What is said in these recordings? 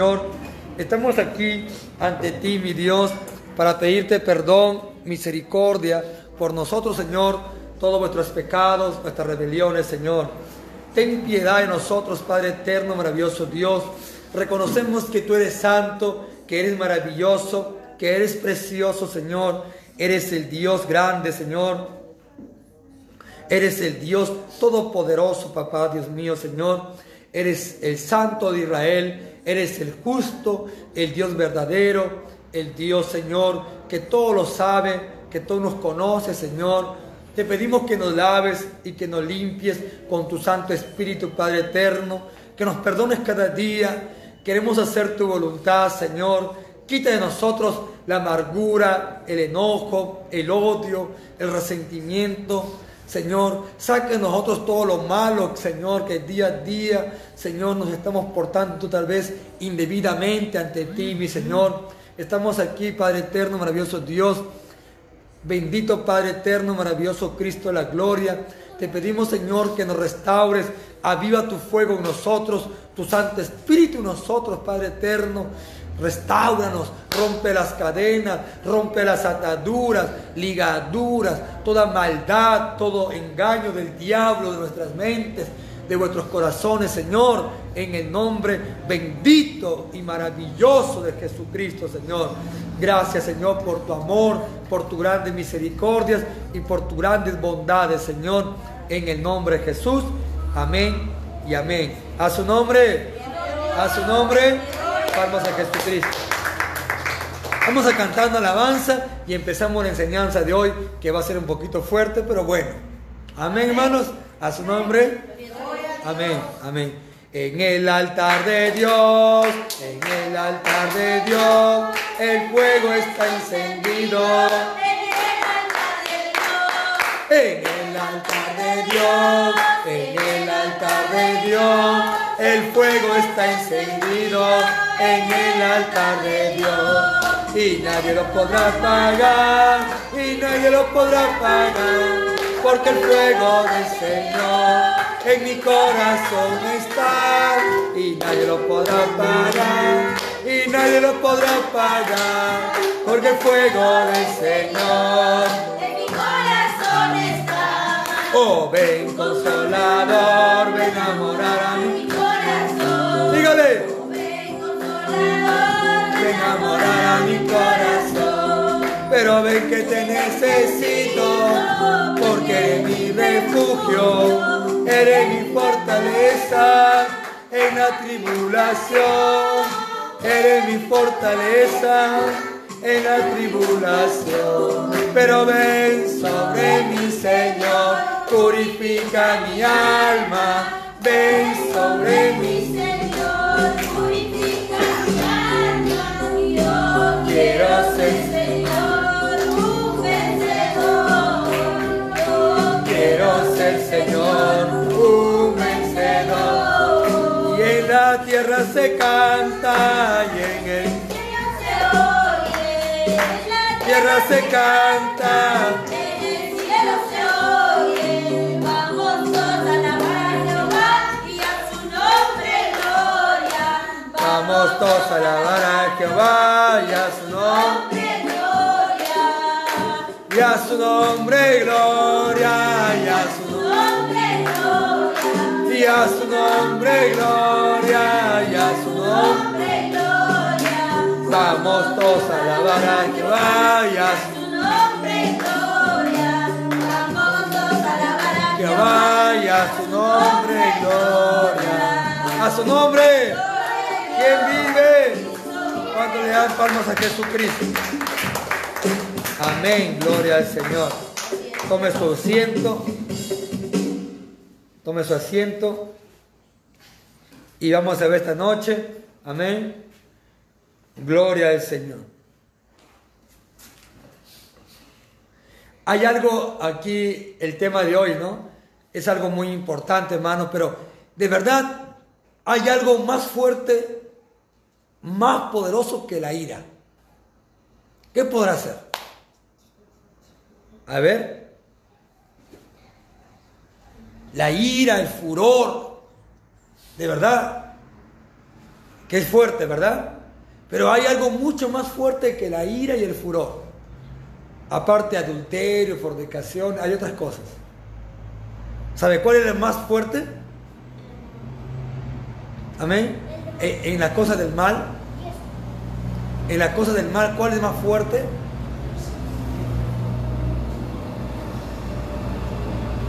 Señor, estamos aquí ante ti, mi Dios, para pedirte perdón, misericordia por nosotros, Señor, todos nuestros pecados, nuestras rebeliones, Señor. Ten piedad de nosotros, Padre eterno, maravilloso Dios. Reconocemos que tú eres santo, que eres maravilloso, que eres precioso, Señor. Eres el Dios grande, Señor. Eres el Dios todopoderoso, papá, Dios mío, Señor. Eres el santo de Israel Eres el justo, el Dios verdadero, el Dios Señor, que todo lo sabe, que todo nos conoce, Señor. Te pedimos que nos laves y que nos limpies con tu Santo Espíritu, Padre eterno, que nos perdones cada día. Queremos hacer tu voluntad, Señor. Quita de nosotros la amargura, el enojo, el odio, el resentimiento. Señor, saque de nosotros todo lo malo, Señor, que día a día, Señor, nos estamos portando tal vez indebidamente ante ti, mi Señor. Estamos aquí, Padre eterno, maravilloso Dios. Bendito Padre eterno, maravilloso Cristo de la gloria. Te pedimos, Señor, que nos restaures, aviva tu fuego en nosotros, tu Santo Espíritu en nosotros, Padre eterno. Restauranos, rompe las cadenas, rompe las ataduras, ligaduras, toda maldad, todo engaño del diablo de nuestras mentes, de vuestros corazones, Señor, en el nombre bendito y maravilloso de Jesucristo, Señor. Gracias, Señor, por tu amor, por tu grandes misericordias y por tus grandes bondades, Señor, en el nombre de Jesús. Amén y amén. A su nombre, a su nombre palmas a Jesucristo. Vamos a cantar una alabanza y empezamos la enseñanza de hoy, que va a ser un poquito fuerte, pero bueno. Amén, hermanos. A su nombre. Amén, amén. En el altar de Dios, en el altar de Dios, el fuego está encendido. En el altar de Dios, en el altar de Dios, el fuego está encendido en el altar de Dios. Y nadie lo podrá apagar, y nadie lo podrá apagar, porque el fuego del Señor en mi corazón está. Y nadie lo podrá apagar, y nadie lo podrá apagar, porque el fuego del Señor Oh, ven consolador, ven a morar a mi corazón. Dígale. Oh, ven consolador, ven a morar a mi corazón. Pero ven que te necesito, porque eres mi refugio, eres mi fortaleza en la tribulación, eres mi fortaleza en la tribulación. Pero ven sobre mi Señor purifica mi alma, ven sobre mí. Señor, purifica mi alma, yo quiero ser Señor, un vencedor. Yo quiero ser Señor, un vencedor. Y en la tierra se canta tierra se canta. Vamos todos a alabar a Jehová y a su nombre gloria. Y a su nombre gloria. Y a su nombre gloria. Y a su nombre gloria. Y a su nombre gloria. Vamos todos a alabar a Jehová y a su nombre gloria. Vamos todos a alabar a Jehová y a su nombre gloria. A su nombre. ¿Quién vive? ¿Cuánto le dan palmas a Jesucristo? Amén, gloria al Señor. Tome su asiento. Tome su asiento. Y vamos a ver esta noche. Amén. Gloria al Señor. Hay algo aquí, el tema de hoy, ¿no? Es algo muy importante, hermano, pero de verdad hay algo más fuerte más poderoso que la ira. ¿Qué podrá hacer? A ver. La ira, el furor, de verdad, que es fuerte, ¿verdad? Pero hay algo mucho más fuerte que la ira y el furor. Aparte adulterio, fornicación, hay otras cosas. ¿Sabe cuál es el más fuerte? Amén. En, en las cosas del mal. En las cosas del mal, ¿cuál es más fuerte?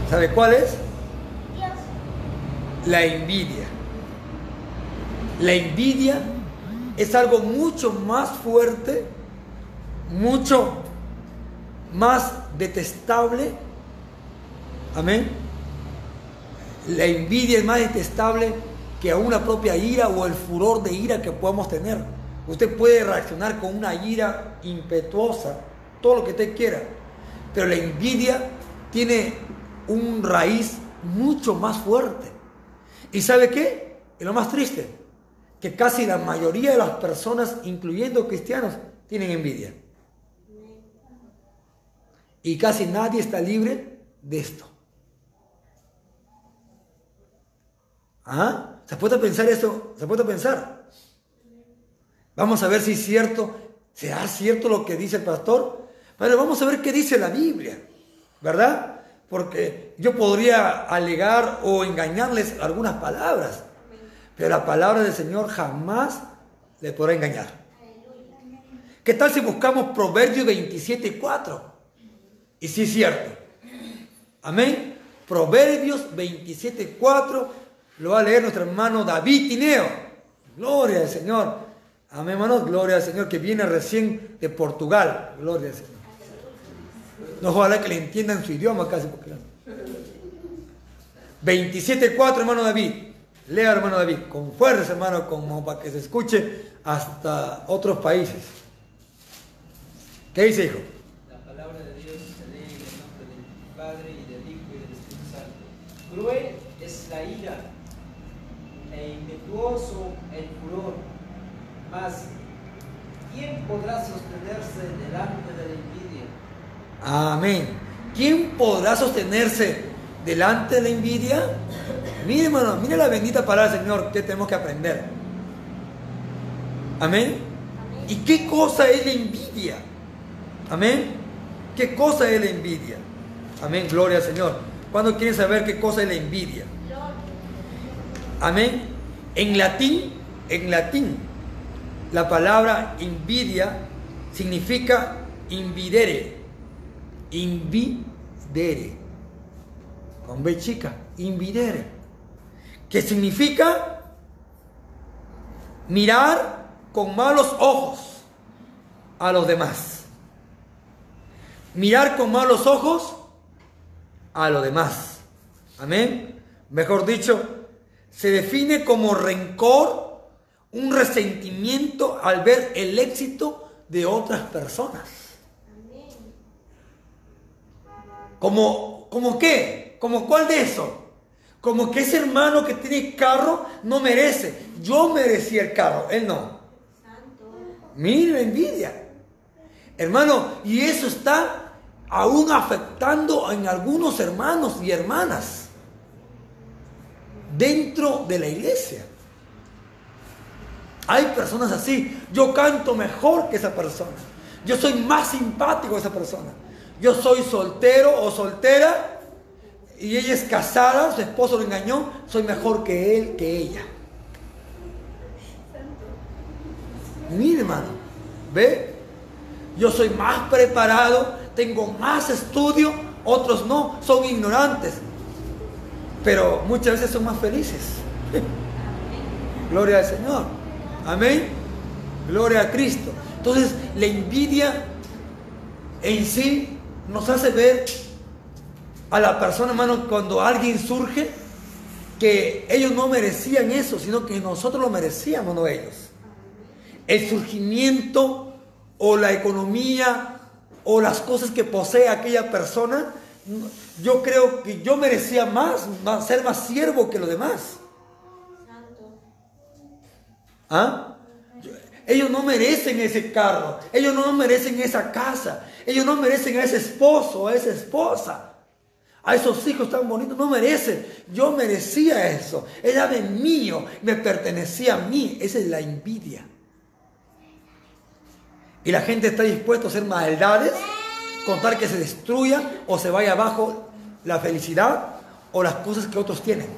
¿Sabe cuál es? La envidia. La envidia es algo mucho más fuerte, mucho más detestable. Amén. La envidia es más detestable que a una propia ira o el furor de ira que podamos tener. Usted puede reaccionar con una ira impetuosa, todo lo que usted quiera, pero la envidia tiene un raíz mucho más fuerte. ¿Y sabe qué? Es lo más triste que casi la mayoría de las personas, incluyendo cristianos, tienen envidia. Y casi nadie está libre de esto. ¿Ah? ¿Se puede pensar eso? ¿Se puede pensar? Vamos a ver si es cierto, será cierto lo que dice el pastor. Pero vamos a ver qué dice la Biblia, ¿verdad? Porque yo podría alegar o engañarles algunas palabras. Pero la palabra del Señor jamás le podrá engañar. ¿Qué tal si buscamos Proverbios 27.4? Y sí es cierto. Amén. Proverbios 27.4 lo va a leer nuestro hermano David Tineo. Gloria al Señor. Amén, hermanos. Gloria al Señor que viene recién de Portugal. Gloria al Señor. No ojalá que le entiendan su idioma casi. 27.4, hermano David. Lea, hermano David, con fuerza, hermano, como para que se escuche hasta otros países. ¿Qué dice, hijo? La palabra de Dios se lee en el nombre del Padre y del Hijo y del Espíritu Santo. Cruel es la ira e impetuoso el furor. Mas, ¿quién podrá sostenerse delante de la envidia? Amén. ¿Quién podrá sostenerse delante de la envidia? Mire, hermano, mire la bendita palabra del Señor que tenemos que aprender. Amén. ¿Y qué cosa es la envidia? Amén. ¿Qué cosa es la envidia? Amén. Gloria al Señor. ¿Cuándo quieren saber qué cosa es la envidia? Amén. En latín, en latín, la palabra envidia significa invidere. Invidere. Con B chica. Invidere que significa mirar con malos ojos a los demás. Mirar con malos ojos a los demás. Amén. Mejor dicho, se define como rencor, un resentimiento al ver el éxito de otras personas. ¿Como, como qué? ¿Como cuál de eso? Como que ese hermano que tiene carro no merece. Yo merecía el carro, él no. Mire envidia. Hermano, y eso está aún afectando en algunos hermanos y hermanas dentro de la iglesia. Hay personas así. Yo canto mejor que esa persona. Yo soy más simpático que esa persona. Yo soy soltero o soltera y ella es casada, su esposo lo engañó, soy mejor que él, que ella. Mire, hermano, ¿ve? Yo soy más preparado, tengo más estudio, otros no, son ignorantes. Pero muchas veces son más felices. Gloria al Señor. Amén. Gloria a Cristo. Entonces, la envidia en sí nos hace ver a la persona, hermano, cuando alguien surge, que ellos no merecían eso, sino que nosotros lo merecíamos, no ellos. El surgimiento o la economía o las cosas que posee aquella persona, yo creo que yo merecía más, ser más siervo que los demás. ¿Ah? Ellos no merecen ese carro, ellos no merecen esa casa, ellos no merecen a ese esposo o a esa esposa. A esos hijos tan bonitos no merece. Yo merecía eso. Era de mío, me pertenecía a mí. Esa es la envidia. Y la gente está dispuesta a hacer maldades, contar que se destruya o se vaya abajo la felicidad o las cosas que otros tienen.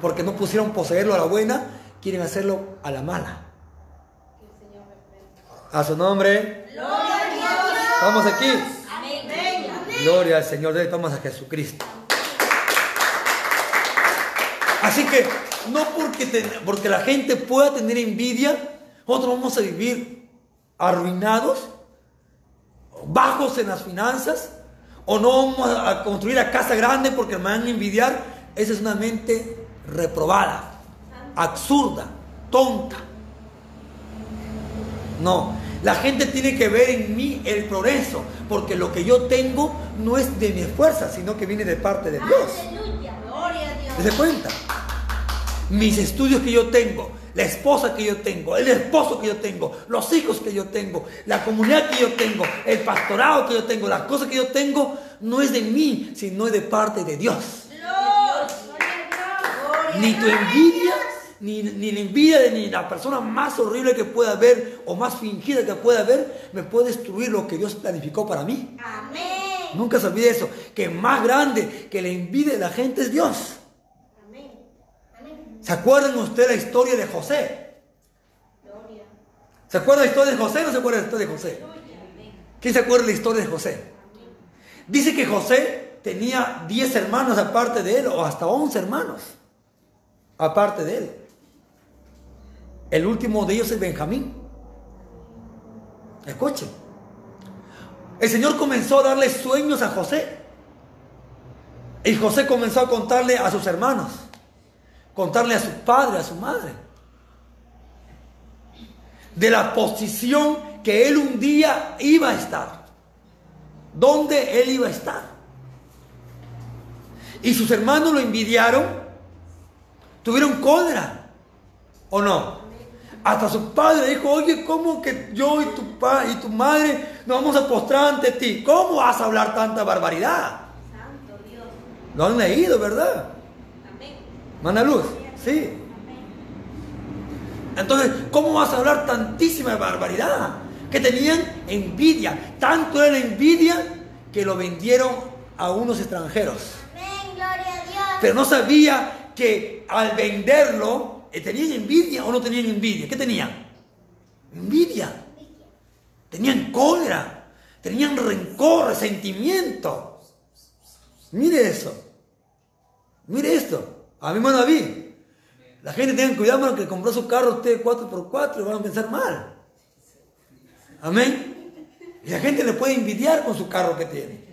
Porque no pusieron poseerlo a la buena, quieren hacerlo a la mala. A su nombre. Estamos aquí. Gloria al Señor. Estamos a Jesucristo. Así que no porque, porque la gente pueda tener envidia, nosotros vamos a vivir arruinados, bajos en las finanzas, o no vamos a construir la casa grande porque me van a envidiar. Esa es una mente reprobada, absurda, tonta. No, la gente tiene que ver en mí el progreso, porque lo que yo tengo no es de mi fuerza, sino que viene de parte de Dios. Gloria a Dios. ¿Se cuenta? Mis estudios que yo tengo, la esposa que yo tengo, el esposo que yo tengo, los hijos que yo tengo, la comunidad que yo tengo, el pastorado que yo tengo, las cosas que yo tengo, no es de mí, sino es de parte de Dios. Ni tu envidia, ni, ni la envidia de ni la persona más horrible que pueda haber o más fingida que pueda haber, me puede destruir lo que Dios planificó para mí. Amén. Nunca se olvide eso, que más grande que la envidia de la gente es Dios. Amén. Amén. ¿Se acuerdan ustedes la historia de José? Gloria. ¿Se acuerdan la historia de José o no se acuerdan la historia de José? ¿Quién se acuerda de la historia de José? Dice que José tenía 10 hermanos aparte de él, o hasta 11 hermanos aparte de él. El último de ellos es Benjamín. Escuchen. El Señor comenzó a darle sueños a José. Y José comenzó a contarle a sus hermanos, contarle a su padre, a su madre, de la posición que él un día iba a estar, donde él iba a estar. Y sus hermanos lo envidiaron, tuvieron cólera, ¿o no? Hasta su padre dijo, oye, ¿cómo que yo y tu, pa y tu madre nos vamos a postrar ante ti? ¿Cómo vas a hablar tanta barbaridad? Santo Dios. Lo han leído, ¿verdad? Amén. Mana Luz, sí. Entonces, ¿cómo vas a hablar tantísima barbaridad? Que tenían envidia. Tanto era la envidia que lo vendieron a unos extranjeros. Amén. Gloria a Dios. Pero no sabía que al venderlo, ¿tenían envidia o no tenían envidia? ¿Qué tenían? Envidia. Tenían cólera. Tenían rencor, resentimiento. Mire eso. Mire esto. A mi hermano David. La gente tenga cuidado, hermano, que compró su carro usted 4x4 y van a pensar mal. Amén. Y la gente le puede envidiar con su carro que tiene.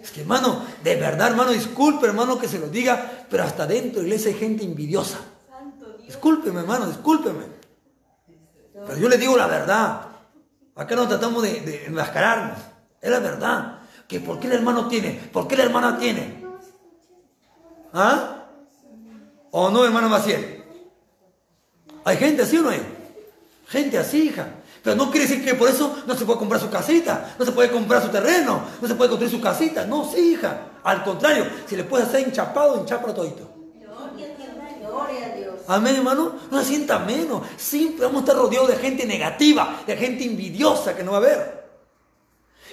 Es que, hermano, de verdad, hermano, disculpe, hermano, que se lo diga, pero hasta dentro de la iglesia hay gente envidiosa. Discúlpeme, hermano, discúlpeme. Pero yo le digo la verdad. Acá no tratamos de, de enmascararnos. Es la verdad. Que ¿Por qué el hermano tiene? ¿Por qué la hermana tiene? ¿Ah? ¿O no, hermano Maciel? ¿Hay gente así no hay? Gente así, hija. Pero no quiere decir que por eso no se puede comprar su casita, no se puede comprar su terreno, no se puede construir su casita. No, sí, hija. Al contrario, si le puedes hacer enchapado, enchapalo todito. Gloria a Dios. Gloria a Dios. Amén, hermano. No se sienta menos. Siempre vamos a estar rodeados de gente negativa, de gente envidiosa que no va a ver.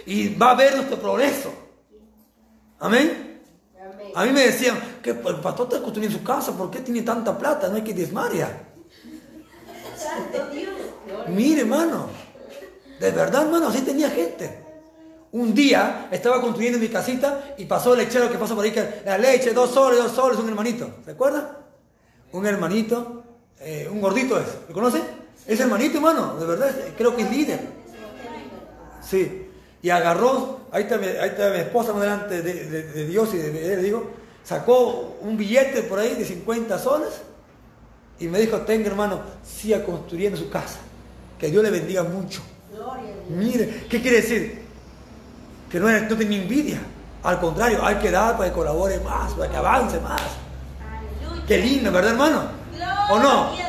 Y va a ver nuestro progreso. Amén. A mí me decían que el pastor está construyendo su casa, ¿por qué tiene tanta plata? No hay que desmaria. Santo Dios. Gloria. Mire, hermano. De verdad, hermano, así tenía gente. Un día estaba construyendo mi casita y pasó el lechero que pasó por ahí, que la leche, dos soles, dos soles, un hermanito. ¿Se acuerda? Un hermanito, eh, un gordito es. ¿Lo conoce? Es hermanito, hermano, de verdad, creo que es líder. Sí. Y agarró, ahí está mi, ahí está mi esposa delante de, Dios y de él, digo, sacó un billete por ahí de 50 soles y me dijo, tenga hermano, siga construyendo su casa. Que Dios le bendiga mucho. Mire, ¿qué quiere decir? Que no, no tenía envidia. Al contrario, hay que dar para que colabore más, para que avance más. Qué lindo, ¿verdad, hermano? ¿O no? Dios.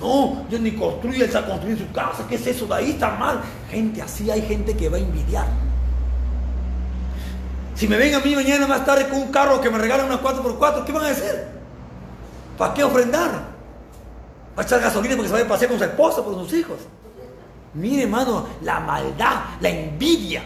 No, yo ni construyo, él está construyendo su casa. ¿Qué es eso? De ahí está mal. Gente así, hay gente que va a envidiar. Si me ven a mí mañana más tarde con un carro que me regalan unas 4x4, ¿qué van a hacer? ¿Para qué ofrendar? ¿Va a echar gasolina porque se vaya a pasear con su esposa, con sus hijos? Mire, hermano, la maldad, la envidia,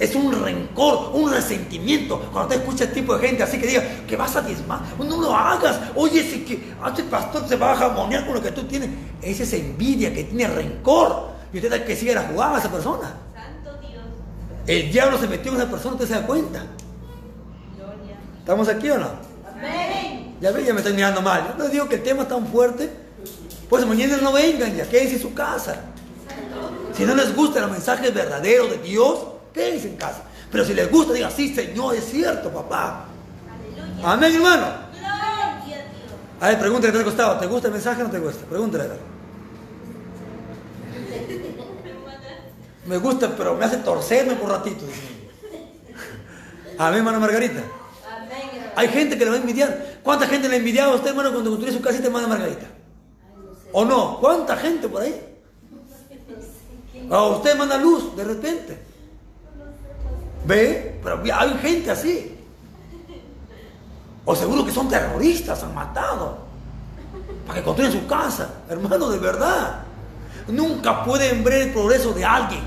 es un rencor, un resentimiento. Cuando te escucha este tipo de gente así que diga que vas a diezmar, no lo hagas. Oye, si que este pastor se va a jamonear con lo que tú tienes. Esa es envidia que tiene rencor. Y usted hay que sigue la jugada a esa persona. Santo Dios. El diablo se metió en esa persona, usted se da cuenta. Gloria. ¿Estamos aquí o no? Amén. Ya ve, ya me estoy mirando mal. Yo les digo que el tema es tan fuerte. Pues mañana no vengan, ya quédense en su casa. Si no les gusta el mensaje verdadero de Dios, quédense en casa. Pero si les gusta, digan, sí, Señor, es cierto, papá. Aleluya. Amén, hermano. Gloria a Dios. A ver, pregúntale, ¿te ha costado? ¿Te gusta el mensaje o no te gusta? Pregúntale. Me gusta, pero me hace torcerme por ratito. Amén, hermana Margarita. Hermano. Hay gente que le va a envidiar. ¿Cuánta gente le ha envidiado a usted, hermano, cuando construye su casita, hermana Margarita? ¿O no? ¿Cuánta gente por ahí? O usted manda luz de repente. ¿Ve? Pero hay gente así. O seguro que son terroristas, han matado. Para que construyan su casa. Hermano, de verdad. Nunca pueden ver el progreso de alguien.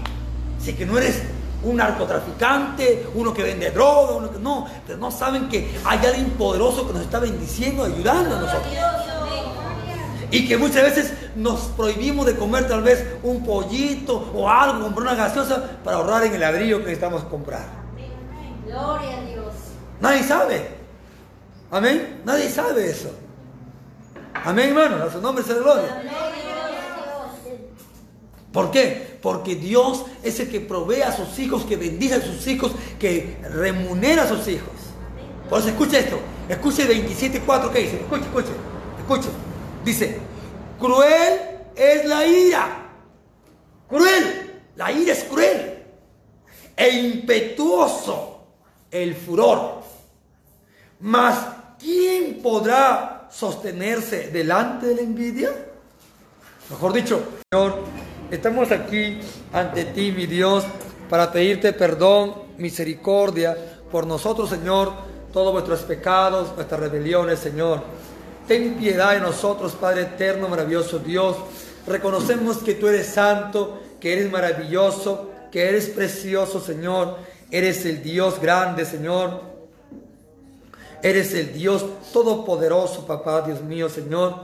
Si que no eres un narcotraficante, uno que vende droga, uno que no. Pero no saben que hay alguien poderoso que nos está bendiciendo, ayudando a nosotros. Y que muchas veces nos prohibimos de comer tal vez un pollito o algo, comprar una gaseosa para ahorrar en el ladrillo que necesitamos comprar. Gloria a Dios. Nadie sabe. Amén. Nadie sabe eso. Amén, hermano. A su nombre se le gloria. ¿Por qué? Porque Dios es el que provee a sus hijos, que bendice a sus hijos, que remunera a sus hijos. Por eso escuche esto. Escuche 27.4 que dice. Escuche, escuche. Escuche. Dice, cruel es la ira. Cruel. La ira es cruel. E impetuoso el furor. Mas, ¿quién podrá sostenerse delante de la envidia? Mejor dicho, Señor, estamos aquí ante ti, mi Dios, para pedirte perdón, misericordia por nosotros, Señor, todos vuestros pecados, nuestras rebeliones, Señor. Ten piedad de nosotros, Padre eterno, maravilloso Dios. Reconocemos que tú eres santo, que eres maravilloso, que eres precioso, Señor. Eres el Dios grande, Señor. Eres el Dios todopoderoso, papá, Dios mío, Señor.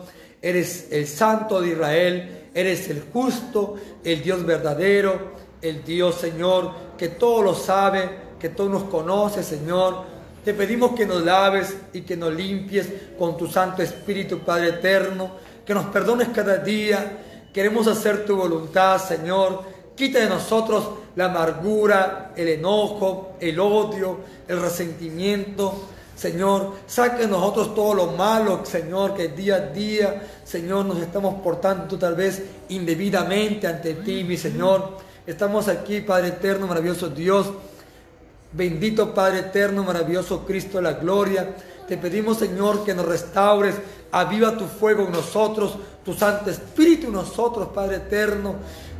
Eres el santo de Israel. Eres el justo, el Dios verdadero, el Dios, Señor, que todo lo sabe, que todo nos conoce, Señor. Te pedimos que nos laves y que nos limpies con tu Santo Espíritu, Padre eterno. Que nos perdones cada día. Queremos hacer tu voluntad, Señor. Quita de nosotros la amargura, el enojo, el odio, el resentimiento. Señor, saque de nosotros todo lo malo, Señor, que día a día, Señor, nos estamos portando tal vez indebidamente ante ti, mi Señor. Estamos aquí, Padre eterno, maravilloso Dios. Bendito Padre eterno, maravilloso Cristo de la gloria. Te pedimos, Señor, que nos restaures. Aviva tu fuego en nosotros, tu Santo Espíritu en nosotros, Padre eterno.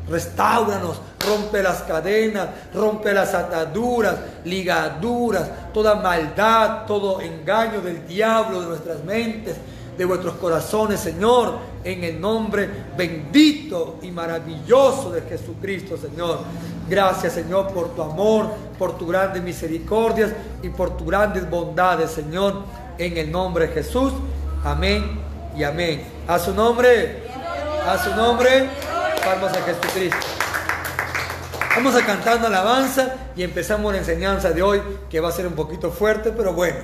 Restauranos, rompe las cadenas, rompe las ataduras, ligaduras, toda maldad, todo engaño del diablo de nuestras mentes, de vuestros corazones, Señor, en el nombre bendito y maravilloso de Jesucristo, Señor. Gracias, Señor, por tu amor, por tu grandes misericordias y por tus grandes bondades, Señor, en el nombre de Jesús. Amén y amén. A su nombre, a su nombre, palmas a Jesucristo. Vamos a cantar una alabanza y empezamos la enseñanza de hoy, que va a ser un poquito fuerte, pero bueno.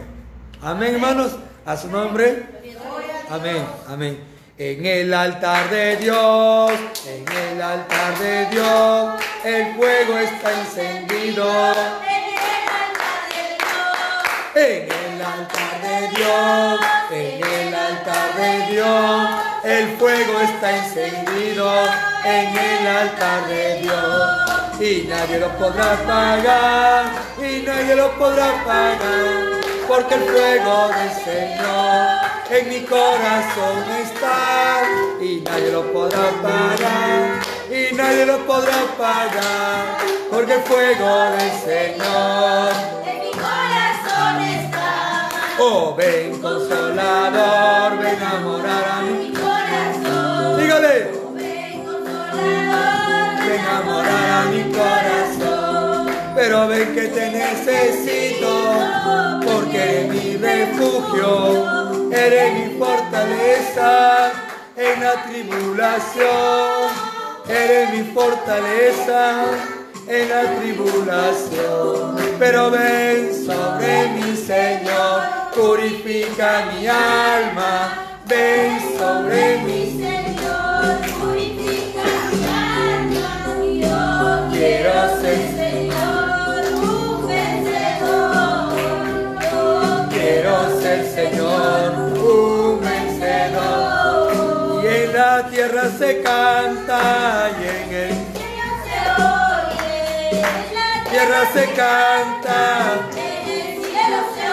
Amén, hermanos. A su nombre. Amén, amén. En el altar de Dios, en el altar de Dios, el fuego está encendido. En el altar de Dios, en el altar de Dios, el fuego está encendido. En el altar de Dios, y nadie lo podrá apagar, y nadie lo podrá apagar, porque el fuego del Señor en mi corazón está, y nadie lo podrá apagar, y nadie lo podrá apagar, porque el fuego del Señor En mi corazón Oh, ven consolador, ven a morar a mi corazón. Dígale. Ven consolador, Ven a morar a mi corazón. Pero ven que te necesito, porque eres mi refugio, eres mi fortaleza en la tribulación, eres mi fortaleza en la tribulación. Pero ven sobre mi Señor, purifica mi alma, ven sobre mi Señor, la tierra se canta y en el se oye, la tierra se canta. En el cielo se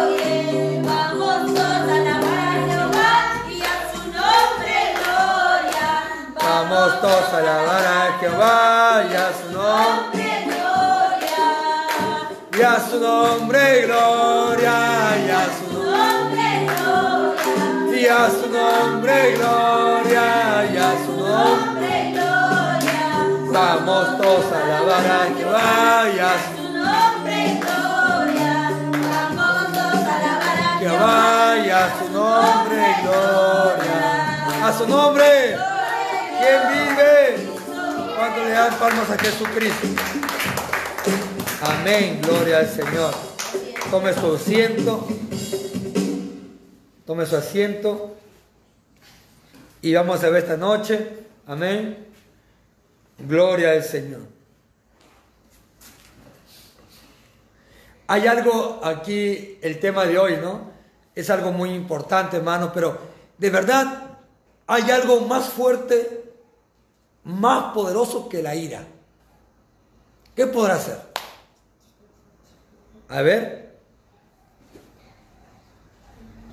oye, vamos todos a alabar a Jehová y a su nombre gloria. Vamos todos a alabar a Jehová y a su nombre. gloria. Y a su nombre gloria, y a su Nombre gloria. y a su nombre gloria, nombre. Nombre gloria. Vamos todos a alabar a Jehová y a su Su nombre gloria. Vamos todos a alabar a Jehová y a su nombre gloria. A su nombre. ¿Quién vive? ¿Cuánto le dan palmas a Jesucristo? Amén, gloria al Señor. Tome su asiento. Tome su asiento. Y vamos a ver esta noche. Amén. Gloria al Señor. Hay algo aquí, el tema de hoy, ¿no? Es algo muy importante, hermano, pero de verdad hay algo más fuerte, más poderoso que la ira. ¿Qué podrá hacer? A ver.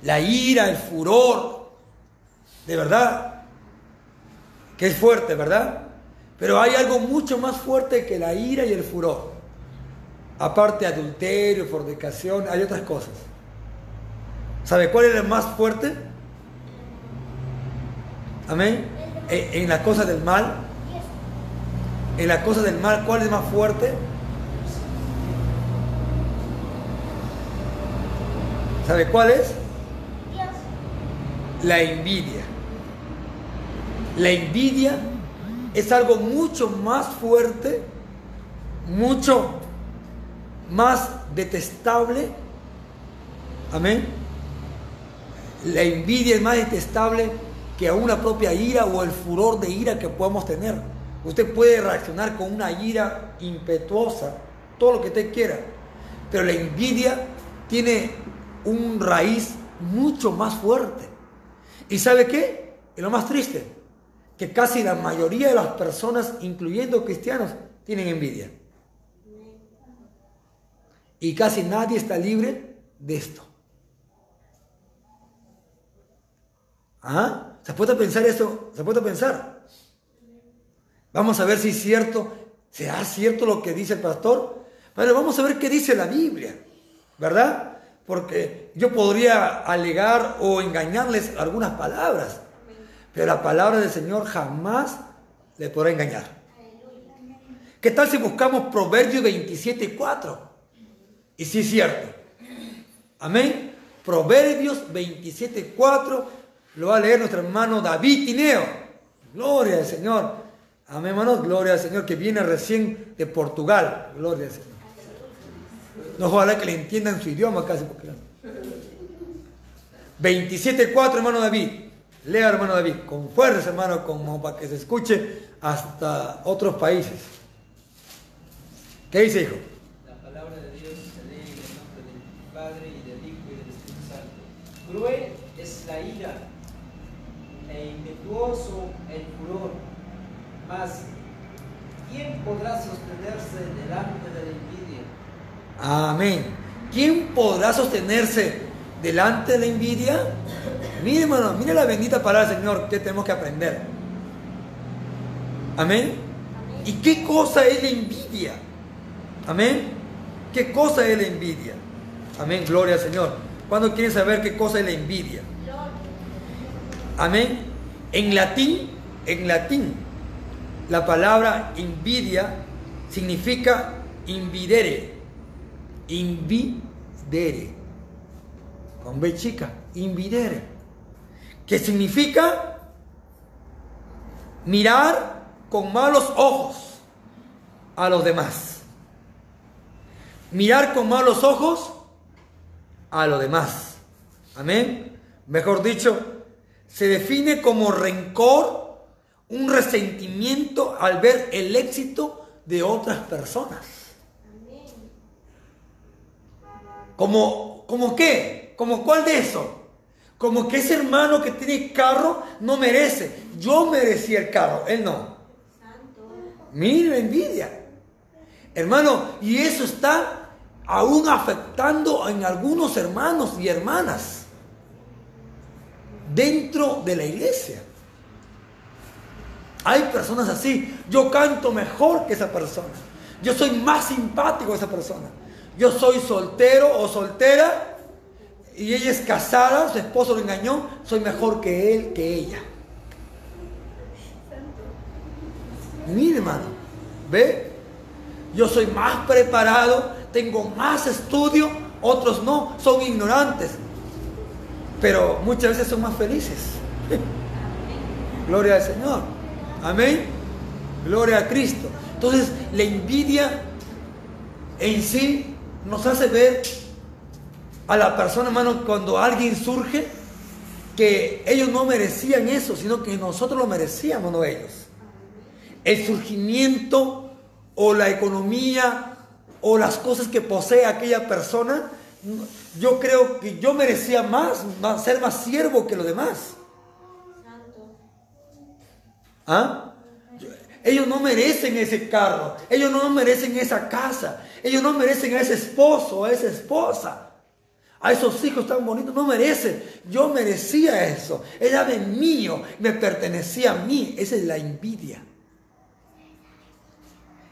La ira, el furor, de verdad, que es fuerte, ¿verdad? Pero hay algo mucho más fuerte que la ira y el furor. Aparte adulterio, fornicación, hay otras cosas. ¿Sabe cuál es el más fuerte? Amén. En, en las cosas del mal. En las cosas del mal, ¿cuál es más fuerte? ¿Sabe cuál es? La envidia. La envidia es algo mucho más fuerte, mucho más detestable. Amén. La envidia es más detestable que a una propia ira o el furor de ira que podamos tener. Usted puede reaccionar con una ira impetuosa, todo lo que usted quiera, pero la envidia tiene un raíz mucho más fuerte. ¿Y sabe qué? Es lo más triste, que casi la mayoría de las personas, incluyendo cristianos, tienen envidia. Y casi nadie está libre de esto. ¿Ah? ¿Se puede pensar eso? ¿Se puede pensar? Vamos a ver si es cierto. ¿Será cierto lo que dice el pastor? Pero vamos a ver qué dice la Biblia. ¿Verdad? Porque yo podría alegar o engañarles algunas palabras. Pero la palabra del Señor jamás le podrá engañar. ¿Qué tal si buscamos Proverbios 27, 4? Y sí es cierto. Amén. Proverbios 27, 4 lo va a leer nuestro hermano David Tineo. Gloria al Señor. Amén, hermanos. Gloria al Señor que viene recién de Portugal. Gloria al Señor. No ojalá que le entiendan su idioma casi. Porque... 27.4, hermano David. Lea, hermano David, con fuerza, hermano, como para que se escuche hasta otros países. ¿Qué dice, hijo? La palabra de Dios se lee en el nombre del Padre y del Hijo y del Espíritu Santo. Cruel es la ira e impetuoso el furor. Mas, ¿quién podrá sostenerse delante de la envidia? Amén. ¿Quién podrá sostenerse delante de la envidia? Mire, hermano, mire la bendita palabra del Señor que tenemos que aprender. Amén. ¿Y qué cosa es la envidia? Amén. ¿Qué cosa es la envidia? Amén. Gloria al Señor. ¿Cuándo quieren saber qué cosa es la envidia? Amén. En latín, en latín, la palabra envidia significa invidere. Invidere. Con B chica, invidere. Que significa mirar con malos ojos a los demás. Mirar con malos ojos a los demás. Amén. Mejor dicho, se define como rencor, un resentimiento al ver el éxito de otras personas. Como, como qué? ¿Como cuál de eso? Como que ese hermano que tiene carro no merece. Yo merecía el carro, él no. Mire, envidia. Hermano, y eso está aún afectando en algunos hermanos y hermanas dentro de la iglesia. Hay personas así. Yo canto mejor que esa persona. Yo soy más simpático que esa persona. Yo soy soltero o soltera y ella es casada, su esposo lo engañó. Soy mejor que él, que ella. Mire, hermano, ¿ve? Yo soy más preparado, tengo más estudio, otros no, son ignorantes pero muchas veces son más felices. Gloria al Señor. Amén. Gloria a Cristo. Entonces, la envidia en sí nos hace ver a la persona, hermano, cuando alguien surge, que ellos no merecían eso, sino que nosotros lo merecíamos, no ellos. El surgimiento o la economía o las cosas que posee aquella persona yo creo que yo merecía más, ser más siervo que los demás. ¿Ah? Ellos no merecen ese carro, ellos no merecen esa casa, ellos no merecen a ese esposo, a esa esposa, a esos hijos tan bonitos, no merecen. Yo merecía eso, era de mío, me pertenecía a mí, esa es la envidia.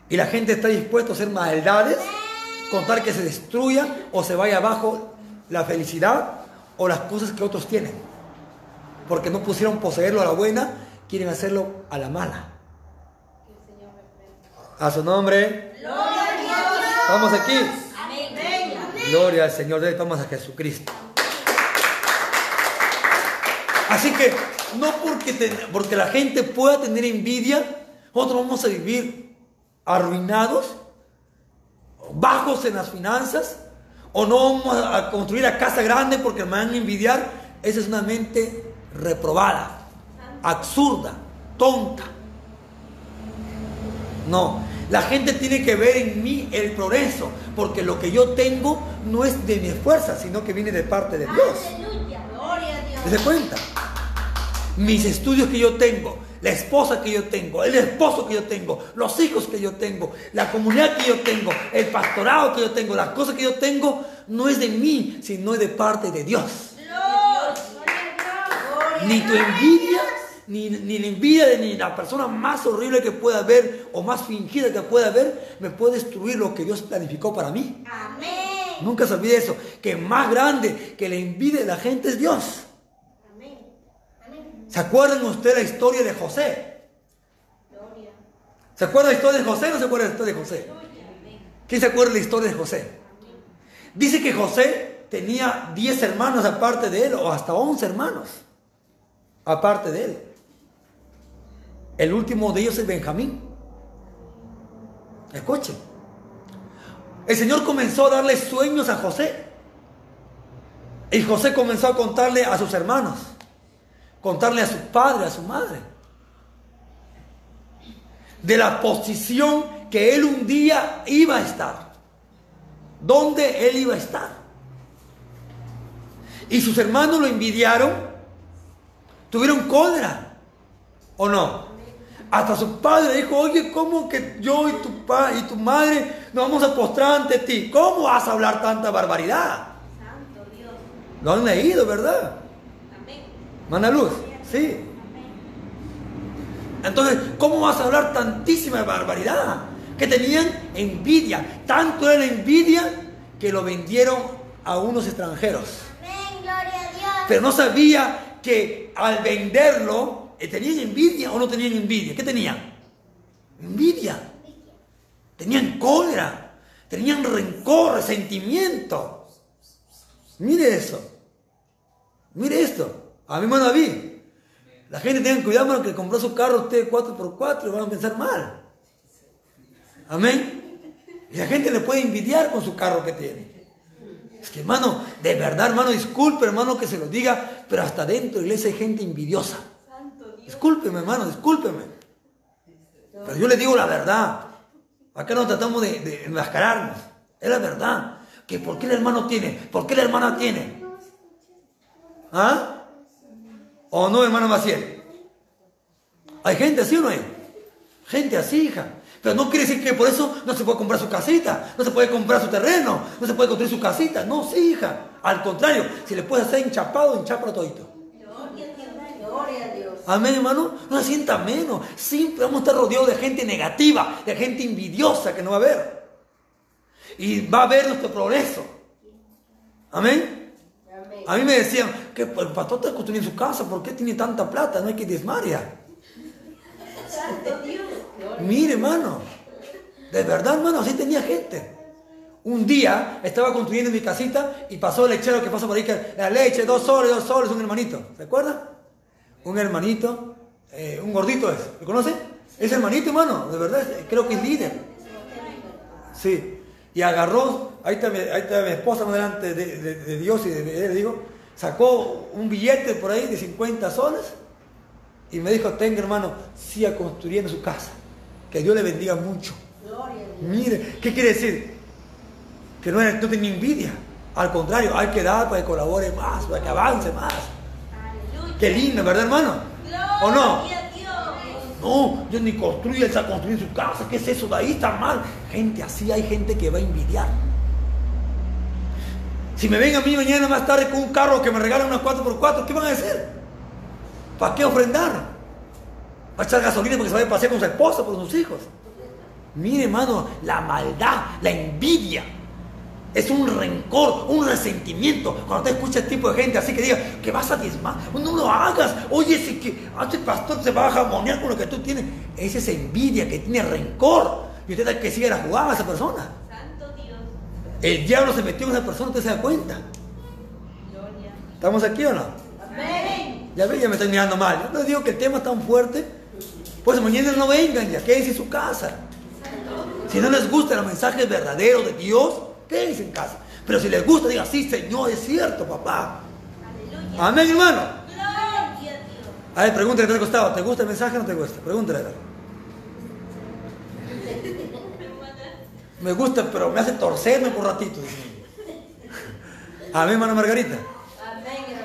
Y la gente está dispuesta a hacer maldades contar que se destruya o se vaya abajo la felicidad o las cosas que otros tienen. Porque no pusieron poseerlo a la buena, quieren hacerlo a la mala. A su nombre. Vamos aquí. Gloria al Señor. Vamos a Jesucristo. Así que no porque, porque la gente pueda tener envidia, nosotros vamos a vivir arruinados bajos en las finanzas, o no vamos a construir la casa grande porque me van a envidiar, esa es una mente reprobada, absurda, tonta. No, la gente tiene que ver en mí el progreso, porque lo que yo tengo no es de mi fuerza, sino que viene de parte de Dios. Aleluya, gloria a Dios. cuenta? Mis estudios que yo tengo, la esposa que yo tengo, el esposo que yo tengo, los hijos que yo tengo, la comunidad que yo tengo, el pastorado que yo tengo, las cosas que yo tengo, no es de mí, sino es de parte de Dios. Ni tu envidia, ni, ni, la envidia de ni la persona más horrible que pueda haber o más fingida que pueda haber, me puede destruir lo que Dios planificó para mí. Nunca se olvide eso, que más grande que la envidia de la gente es Dios. ¿Se acuerdan ustedes la historia de José? ¿Se acuerdan la historia de José o no se acuerdan la historia de José? ¿Quién se acuerda de la historia de José? Dice que José tenía 10 hermanos aparte de él, o hasta 11 hermanos aparte de él. El último de ellos es Benjamín. Escuchen. El Señor comenzó a darle sueños a José. Y José comenzó a contarle a sus hermanos contarle a su padre, a su madre, de la posición que él un día iba a estar, donde él iba a estar. Y sus hermanos lo envidiaron, tuvieron cólera, ¿o no? Hasta su padre dijo, oye, ¿cómo que yo y tu, padre y tu madre nos vamos a postrar ante ti? ¿Cómo vas a hablar tanta barbaridad? Santo Dios. Lo han leído, ¿verdad? Manda luz, sí. Entonces, ¿cómo vas a hablar tantísima barbaridad? Que tenían envidia. Tanto era la envidia que lo vendieron a unos extranjeros. pero no sabía que al venderlo, ¿tenían envidia o no tenían envidia? ¿Qué tenían? Envidia. Tenían cólera, tenían rencor, resentimiento. Mire eso. Mire esto. A mi hermano David. La gente tenga cuidado, hermano, que compró su carro usted 4x4 y van a pensar mal. Amén. Y la gente le puede envidiar con su carro que tiene. Es que, hermano, de verdad, hermano, disculpe, hermano, que se lo diga, pero hasta dentro de la iglesia hay gente envidiosa. Discúlpeme, hermano, discúlpeme. Pero yo le digo la verdad. Acá no tratamos de, enmascararnos. Es la verdad. Que ¿por qué el hermano tiene? ¿Por qué la hermana tiene? ¿Ah? ¿O no, hermano Maciel? ¿Hay gente así o no hay? Gente así, hija. Pero no quiere decir que por eso no se puede comprar su casita, no se puede comprar su terreno, no se puede construir su casita. No, sí, hija. Al contrario, si le puedes hacer enchapado, enchapalo todito. Gloria a Dios. Amén, hermano. No se sienta menos. Siempre vamos a estar rodeados de gente negativa, de gente envidiosa que no va a ver. Y va a ver nuestro progreso. Amén. A mí me decían que el pastor está construyendo su casa, ¿por qué tiene tanta plata? No hay que desmaria. Santo Dios. Gloria. Mire, hermano. De verdad, hermano, así tenía gente. Un día estaba construyendo mi casita y pasó el lechero que pasa por ahí que la leche, dos soles, dos soles, un hermanito. ¿Se acuerda? Un hermanito, eh, un gordito es. ¿Lo conoce? Es hermanito, hermano. De verdad, creo que es líder. Sí. Y agarró, ahí está mi, ahí está esposa delante de, de- Dios y él, digo, sacó un billete por ahí de 50 soles y me dijo, tenga hermano, siga construyendo su casa. Que Dios le bendiga mucho. Mire, ¿qué quiere decir? Que no, no tenía envidia. Al contrario, hay que dar para que colabore más, para que avance más. Qué lindo, ¿verdad, hermano? ¿O no? Dios. No, yo ni construye, él está construyendo su casa. ¿Qué es eso? De ahí está mal. Gente así, hay gente que va a envidiar. Si me ven a mí mañana más tarde con un carro que me regalan unas 4x4, ¿qué van a decir? ¿Para qué ofrendar? ¿Va a echar gasolina porque se vaya a pasear con su esposa, por sus hijos? Mire, hermano, la maldad, la envidia, es un rencor, un resentimiento. Cuando te escucha este tipo de gente así que diga que vas a diezmar, no lo hagas. Oye, si que ah, este pastor se va a jamonear con lo que tú tienes. Esa es envidia que tiene rencor. Y usted hay que sigue la jugada a esa persona. Santo Dios. El diablo se metió en esa persona, usted se da cuenta. Gloria. ¿Estamos aquí o no? Amén. Ya ve, ya me estoy mirando mal. Yo les digo que el tema es tan fuerte. Pues mañana no vengan, ya quédense en su casa. Si no les gusta el mensaje verdadero de Dios, quédense en casa. Pero si les gusta, digan, sí, Señor, es cierto, papá. Aleluya. Amén, hermano. Gloria a Dios. A ver, pregúntale que te ha costado. ¿Te gusta el mensaje o no te gusta? Pregúntale. Me gusta, pero me hace torcerme por ratito. Amén, hermano Margarita.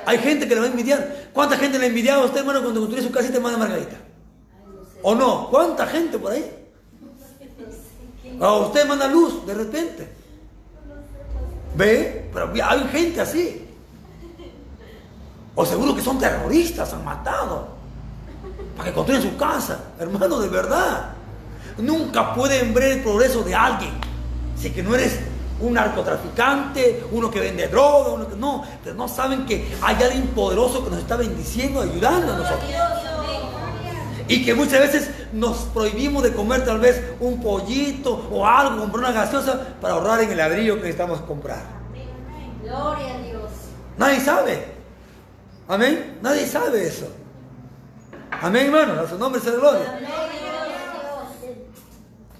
Hay gente que le va a envidiar. ¿Cuánta gente le envidiaba a usted, hermano, cuando construye su casita, hermana Margarita? ¿O no? ¿Cuánta gente por ahí? A usted manda luz de repente. ¿Ve? Pero hay gente así. O seguro que son terroristas, han matado. Para que construyan su casa. Hermano, de verdad. Nunca pueden ver el progreso de alguien. Si que no eres un narcotraficante, uno que vende droga, uno que no. Pero no saben que hay alguien poderoso que nos está bendiciendo, ayudando a nosotros. Y que muchas veces nos prohibimos de comer tal vez un pollito o algo, comprar una gaseosa para ahorrar en el ladrillo que necesitamos comprar. Gloria a Dios. Nadie sabe. Amén. Nadie sabe eso. Amén, hermano. A su nombre sea gloria.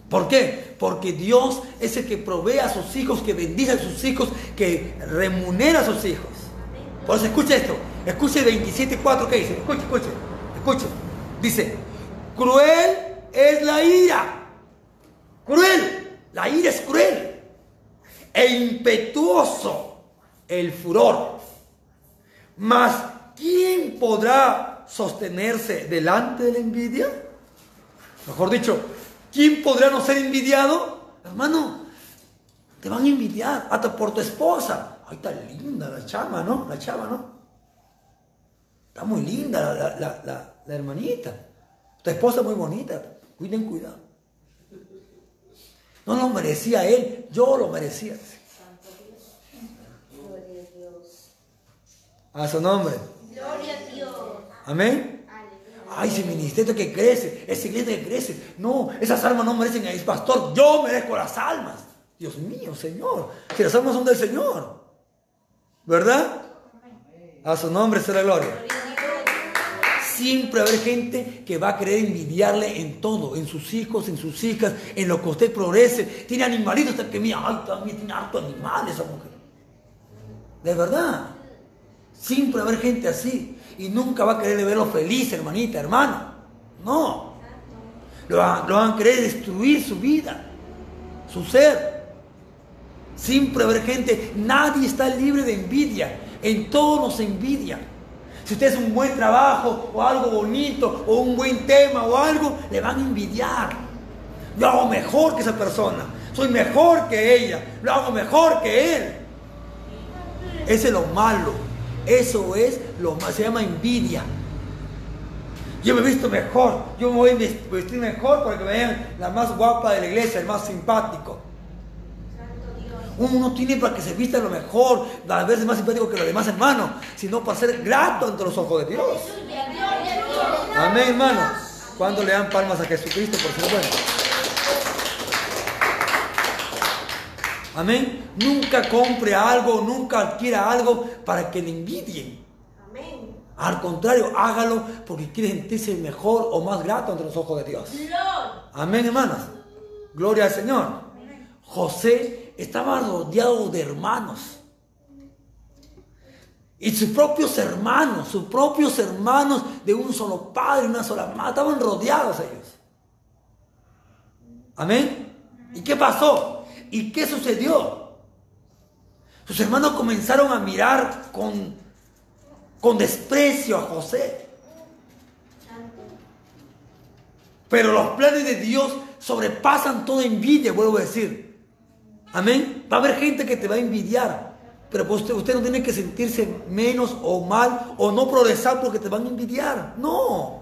¿Por qué? Porque Dios es el que provee a sus hijos, que bendice a sus hijos, que remunera a sus hijos. Por eso escuche esto. Escuche 27.4 que dice. Escuche, escuche. Escuche. Dice, cruel es la ira. Cruel. La ira es cruel. E impetuoso el furor. Mas, ¿quién podrá sostenerse delante de la envidia? Mejor dicho, ¿quién podrá no ser envidiado? Hermano, te van a envidiar, hasta por tu esposa. Ay, está linda la chama, ¿no? La chava, ¿no? Está muy linda la, la- la- la- la hermanita. Tu esposa es muy bonita. Cuiden cuidado. No lo merecía él, yo lo merecía. Gloria a Dios. A su nombre. Gloria a Dios. Amén. Ay, ese ministerio que crece, esa iglesia que crece. No, esas almas no merecen a pastor. Yo merezco las almas. Dios mío, Señor. Si las almas son del Señor. ¿Verdad? A su nombre será gloria. Siempre va a haber gente que va a querer envidiarle en todo, en sus hijos, en sus hijas, en lo que usted progrese. Tiene animalitos que mira, ay, también tiene harto animales esa mujer. De verdad. Siempre va a haber gente así. Y nunca va a querer verlo feliz, hermanita, hermano. No. Lo van, lo van a querer destruir su vida, su ser. Siempre va a haber gente, nadie está libre de envidia. En todo nos envidia. Si usted es un buen trabajo o algo bonito o un buen tema o algo, le van a envidiar. Yo hago mejor que esa persona. Soy mejor que ella. Lo hago mejor que él. Ese es lo malo. Eso es lo malo. Se llama envidia. Yo me he visto mejor. Yo me voy a vestir mejor para que me vean la más guapa de la iglesia, el más simpático. Uno no tiene para que se vista lo mejor, para verse más simpático que los demás hermanos, sino para ser grato ante los ojos de Dios. Amén, hermanos. ¿Cuándo le dan palmas a Jesucristo por ser bueno? Amén. Nunca compre algo, nunca adquiera algo para que le envidien. Amén. Al contrario, hágalo porque quiere sentirse mejor o más grato ante los ojos de Dios. Amén, hermanos. Gloria al Señor. José estaba rodeado de hermanos. Y sus propios hermanos, sus propios hermanos de un solo padre, una sola madre, estaban rodeados ellos. Amén. ¿Y qué pasó? ¿Y qué sucedió? Sus hermanos comenzaron a mirar con, con desprecio a José. Pero los planes de Dios sobrepasan toda envidia, vuelvo a decir. Amén. Va a haber gente que te va a envidiar. Pero pues usted, no tiene que sentirse menos o mal o no progresar porque te van a envidiar. No.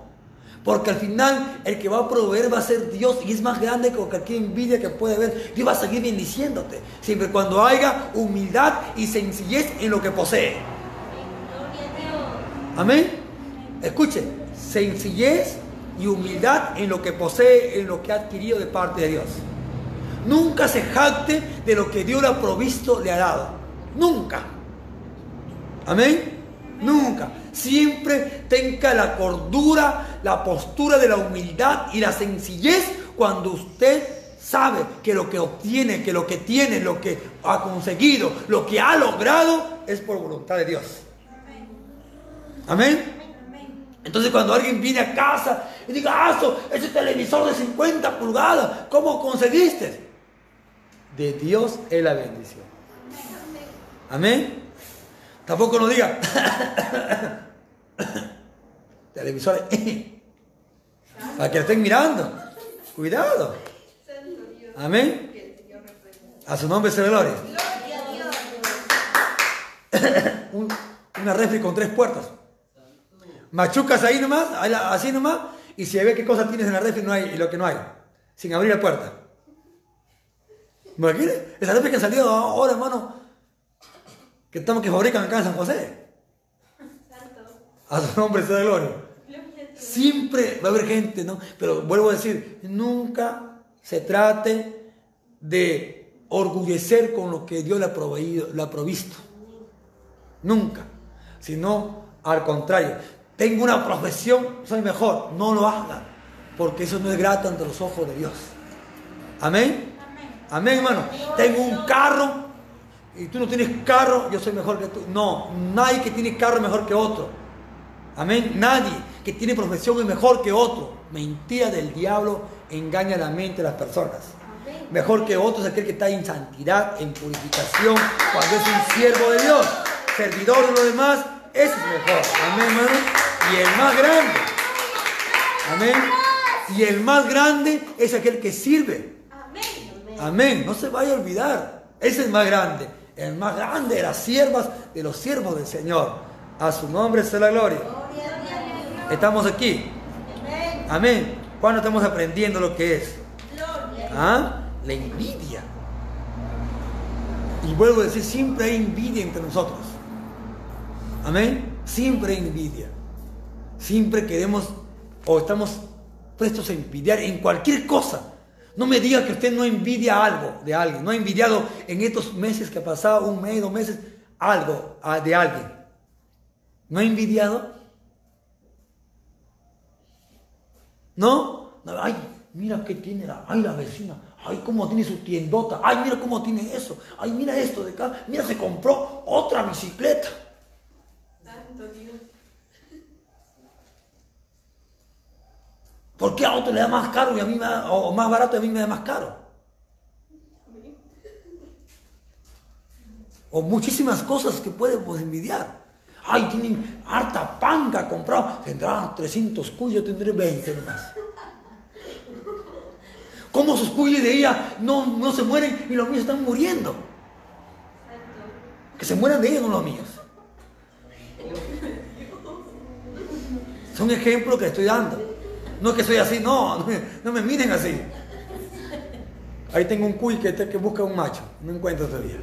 Porque al final el que va a proveer va a ser Dios y es más grande que cualquier envidia que puede haber. Dios va a seguir bendiciéndote. Siempre cuando haya humildad y sencillez en lo que posee. Amén. Escuche, sencillez y humildad en lo que posee, en lo que ha adquirido de parte de Dios. Nunca se jacte de lo que Dios le ha provisto, le ha dado. Nunca. Amén. Nunca. Siempre tenga la cordura, la postura de la humildad y la sencillez cuando usted sabe que lo que obtiene, que lo que tiene, lo que ha conseguido, lo que ha logrado es por voluntad de Dios. Amén. Entonces cuando alguien viene a casa y diga, ah, ese televisor de 50 pulgadas, ¿cómo conseguiste? De Dios es la bendición. Amén. Tampoco nos diga, televisores, para que estén mirando. Cuidado. Amén. A su nombre se le gloria. Un- una refri con tres puertas. Machucas ahí nomás, así nomás, y se ve qué cosa tienes en la refri no hay, y lo que no hay, sin abrir la puerta. ¿Imagínate? Esa refri que han salido ahora, hermano, que estamos que fabrican acá en San José. A su nombre sea gloria. Siempre va a haber gente, ¿no? Pero vuelvo a decir, nunca se trate de orgullecer con lo que Dios le ha, proveído, le ha provisto. Nunca. Sino al contrario. Tengo una profesión, soy mejor. No lo haga. Porque eso no es grato ante los ojos de Dios. Amén. Amén, hermano. Tengo un carro y tú no tienes carro, yo soy mejor que tú. No, nadie que tiene carro es mejor que otro. Amén. Nadie que tiene profesión es mejor que otro. Mentira del diablo engaña la mente de las personas. Mejor que otro es aquel que está en santidad, en purificación, cuando es un siervo de Dios, servidor de los demás, ese es mejor. Amén, hermano. Y el más grande. Amén. Y el más grande es aquel que sirve. Amén. No se vaya a olvidar. Ese es más grande. El más grande de las siervas, de los siervos del Señor. A su nombre sea la gloria. Estamos aquí. Amén. ¿Cuándo estamos aprendiendo lo que es? ¿Ah? La envidia. Y vuelvo a decir, siempre hay envidia entre nosotros. Amén. Siempre hay envidia. Siempre queremos o estamos prestos a envidiar en cualquier cosa. No me diga que usted no envidia algo de alguien. No ha envidiado en estos meses que ha pasado, un mes, dos meses, algo ah, de alguien. ¿No ha envidiado? ¿No? Ay, mira qué tiene la, ay, la vecina. Ay, cómo tiene su tiendota. Ay, mira cómo tiene eso. Ay, mira esto de acá. Mira, se compró otra bicicleta. Santo Dios. ¿Por qué a otro le da más caro y a mí me da- o más barato y a mí me da más caro? O muchísimas cosas que podemos envidiar. Ay, tienen harta panga comprado. Tendrá 300 cuyos, yo tendré 20 nomás. ¿Cómo sus cuyos de ella no, no se mueren y los míos están muriendo? Que se mueran de ella, no los míos. Son ejemplos que estoy dando. No que soy así, no, no me, miren así. Ahí tengo un cuy que, busca un macho, no encuentro todavía.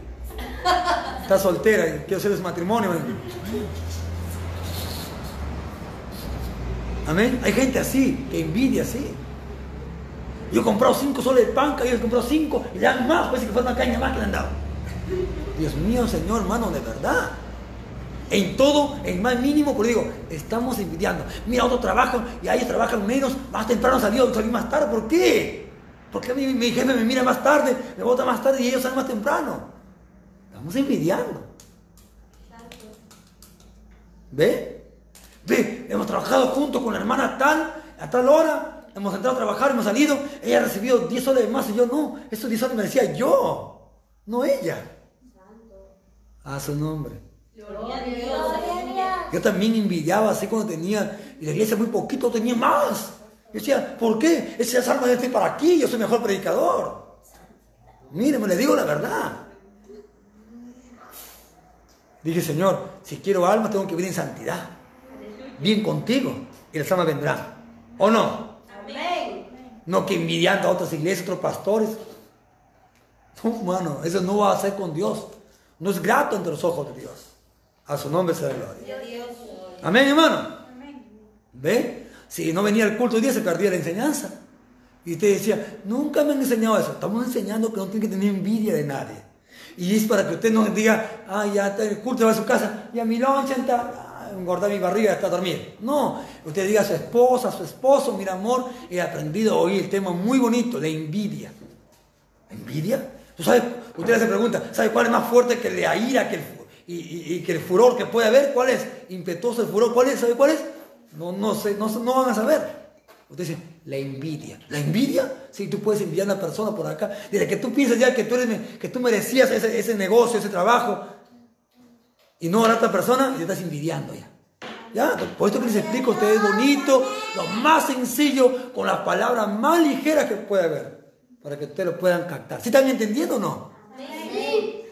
Está soltera y quiero hacerles matrimonio. Amén. Hay gente así, que envidia así. Yo he comprado cinco soles de panca y él compró cinco y le dan más, parece que fue una caña más que le han dado. Dios mío, Señor, hermano, de verdad. En todo, en más mínimo, pero digo, estamos envidiando. Mira, otro trabajo y a ellos trabajan menos, más temprano salió, salí más tarde. ¿Por qué? Porque a mí mi jefe me mira más tarde, me vota más tarde y ellos salen más temprano. Estamos envidiando. ¿Ve? Ve, hemos trabajado juntos con la hermana tal, a tal hora, hemos entrado a trabajar, hemos salido, ella ha recibido 10 soles de más y yo no, esos 10 soles me decía yo, no ella. A su nombre. Gloria a Dios. Yo también envidiaba así cuando tenía, y la iglesia muy poquito tenía más. Yo decía, ¿por qué? Esas almas están para aquí, yo soy mejor predicador. Mire, me le digo la verdad. Dije, Señor, si quiero almas tengo que vivir en santidad. Bien contigo, y las almas vendrán. ¿O no? Amén. No que envidiando a otras iglesias, otros pastores. No, hermano, eso no va a ser con Dios. No es grato ante los ojos de Dios. A su nombre sea la gloria. Amén, hermano. ¿Ve? Si no venía el culto hoy día, se perdía la enseñanza. Y usted decía, nunca me han enseñado eso. Estamos enseñando que no tiene que tener envidia de nadie. Y es para que usted no diga, ah, ya está el culto va a su casa, ya mi loncha está, ah, engordar mi barriga está a dormir. No, usted diga a su esposa, a su esposo, mira amor, he aprendido hoy el tema muy bonito de envidia. ¿Envidia? ¿Tú sabes? Usted se pregunta, ¿sabe cuál es más fuerte que la ira que el, y, y- que el furor que puede haber? ¿Cuál es? Impetuoso el furor, ¿cuál es? ¿Sabe cuál es? No, no sé, no, no van a saber. Usted dice, la envidia. ¿La envidia? Sí, tú puedes envidiar a una persona por acá. Desde que tú piensas ya que tú, eres, que tú merecías ese, ese negocio, ese trabajo, y no a la otra persona, y te estás envidiando ya. Ya, por esto que les explico ustedes bonito, lo más sencillo, con las palabras más ligeras que puede haber, para que ustedes lo puedan captar. ¿Sí están entendiendo o no?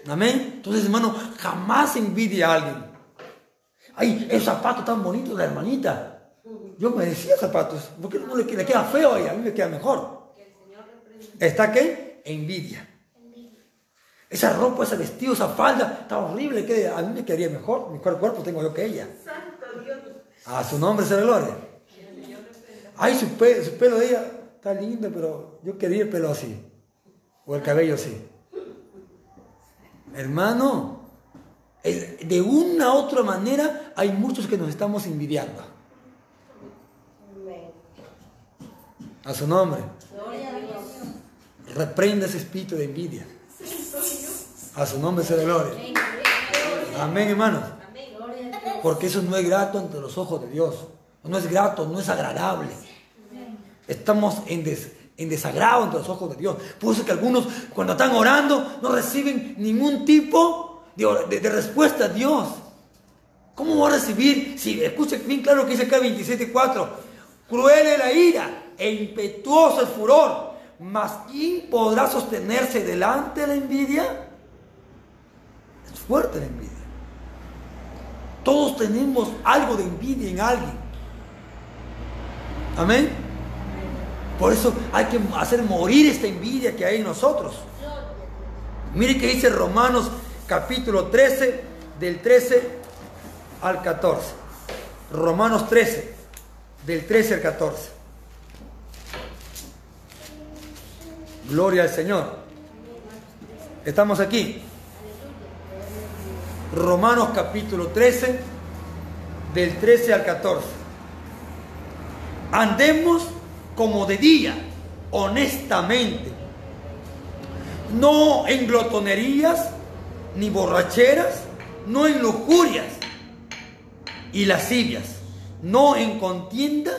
Amén. Entonces, hermano, jamás envidia a alguien. Ay, el zapato tan bonito de la hermanita. Yo me decía zapatos, ¿por qué no le, le queda feo a ella? A mí me queda mejor. ¿Está qué? Envidia. Esa ropa, ese vestido, esa falda, está horrible. A mí me quedaría mejor. Mejor cuerpo tengo yo que ella. A su nombre sea la gloria. Ay, su, pe- su pelo de ella está lindo, pero yo quería el pelo así. O el cabello así. Hermano, de una u otra manera hay muchos que nos estamos envidiando. A su nombre. Gloria a Dios. Reprenda ese espíritu de envidia. A su nombre sea la gloria. Amén, hermanos. Porque eso no es grato ante los ojos de Dios. No es grato, no es agradable. Estamos en, des- en desagrado ante los ojos de Dios. Por eso que algunos cuando están orando no reciben ningún tipo de, de- de respuesta a Dios. ¿Cómo va a recibir? Si escuche bien claro que dice acá 27.4. Cruel es la ira e impetuoso el furor. Mas ¿quién podrá sostenerse delante de la envidia? Es fuerte la envidia. Todos tenemos algo de envidia en alguien. Amén. Por eso hay que hacer morir esta envidia que hay en nosotros. Mire que dice Romanos capítulo 13, del 13 al 14. Romanos 13, del 13 al 14. Gloria al Señor. Estamos aquí. Romanos capítulo 13, del 13 al 14. Andemos como de día, honestamente, no en glotonerías, ni borracheras, no en lujurias y lascivias, no en contienda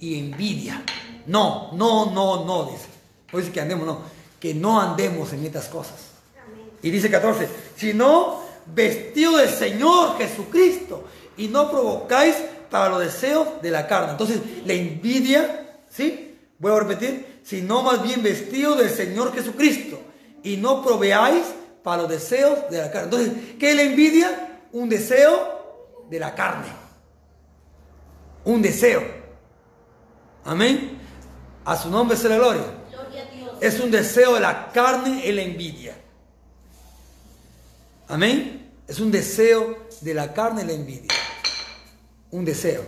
y envidia. No, no, no, no, dice. No dice que andemos, no, que no andemos en estas cosas. Y dice 14, sino vestido del Señor Jesucristo y no provocáis para los deseos de la carne. Entonces, la envidia, ¿sí? Voy a repetir, sino más bien vestido del Señor Jesucristo y no proveáis para los deseos de la carne. Entonces, ¿qué es la envidia? Un deseo de la carne. Un deseo. Amén. A su nombre sea la gloria. Gloria a Dios. Es un deseo de la carne en la envidia. Amén. Es un deseo de la carne y la envidia. Un deseo.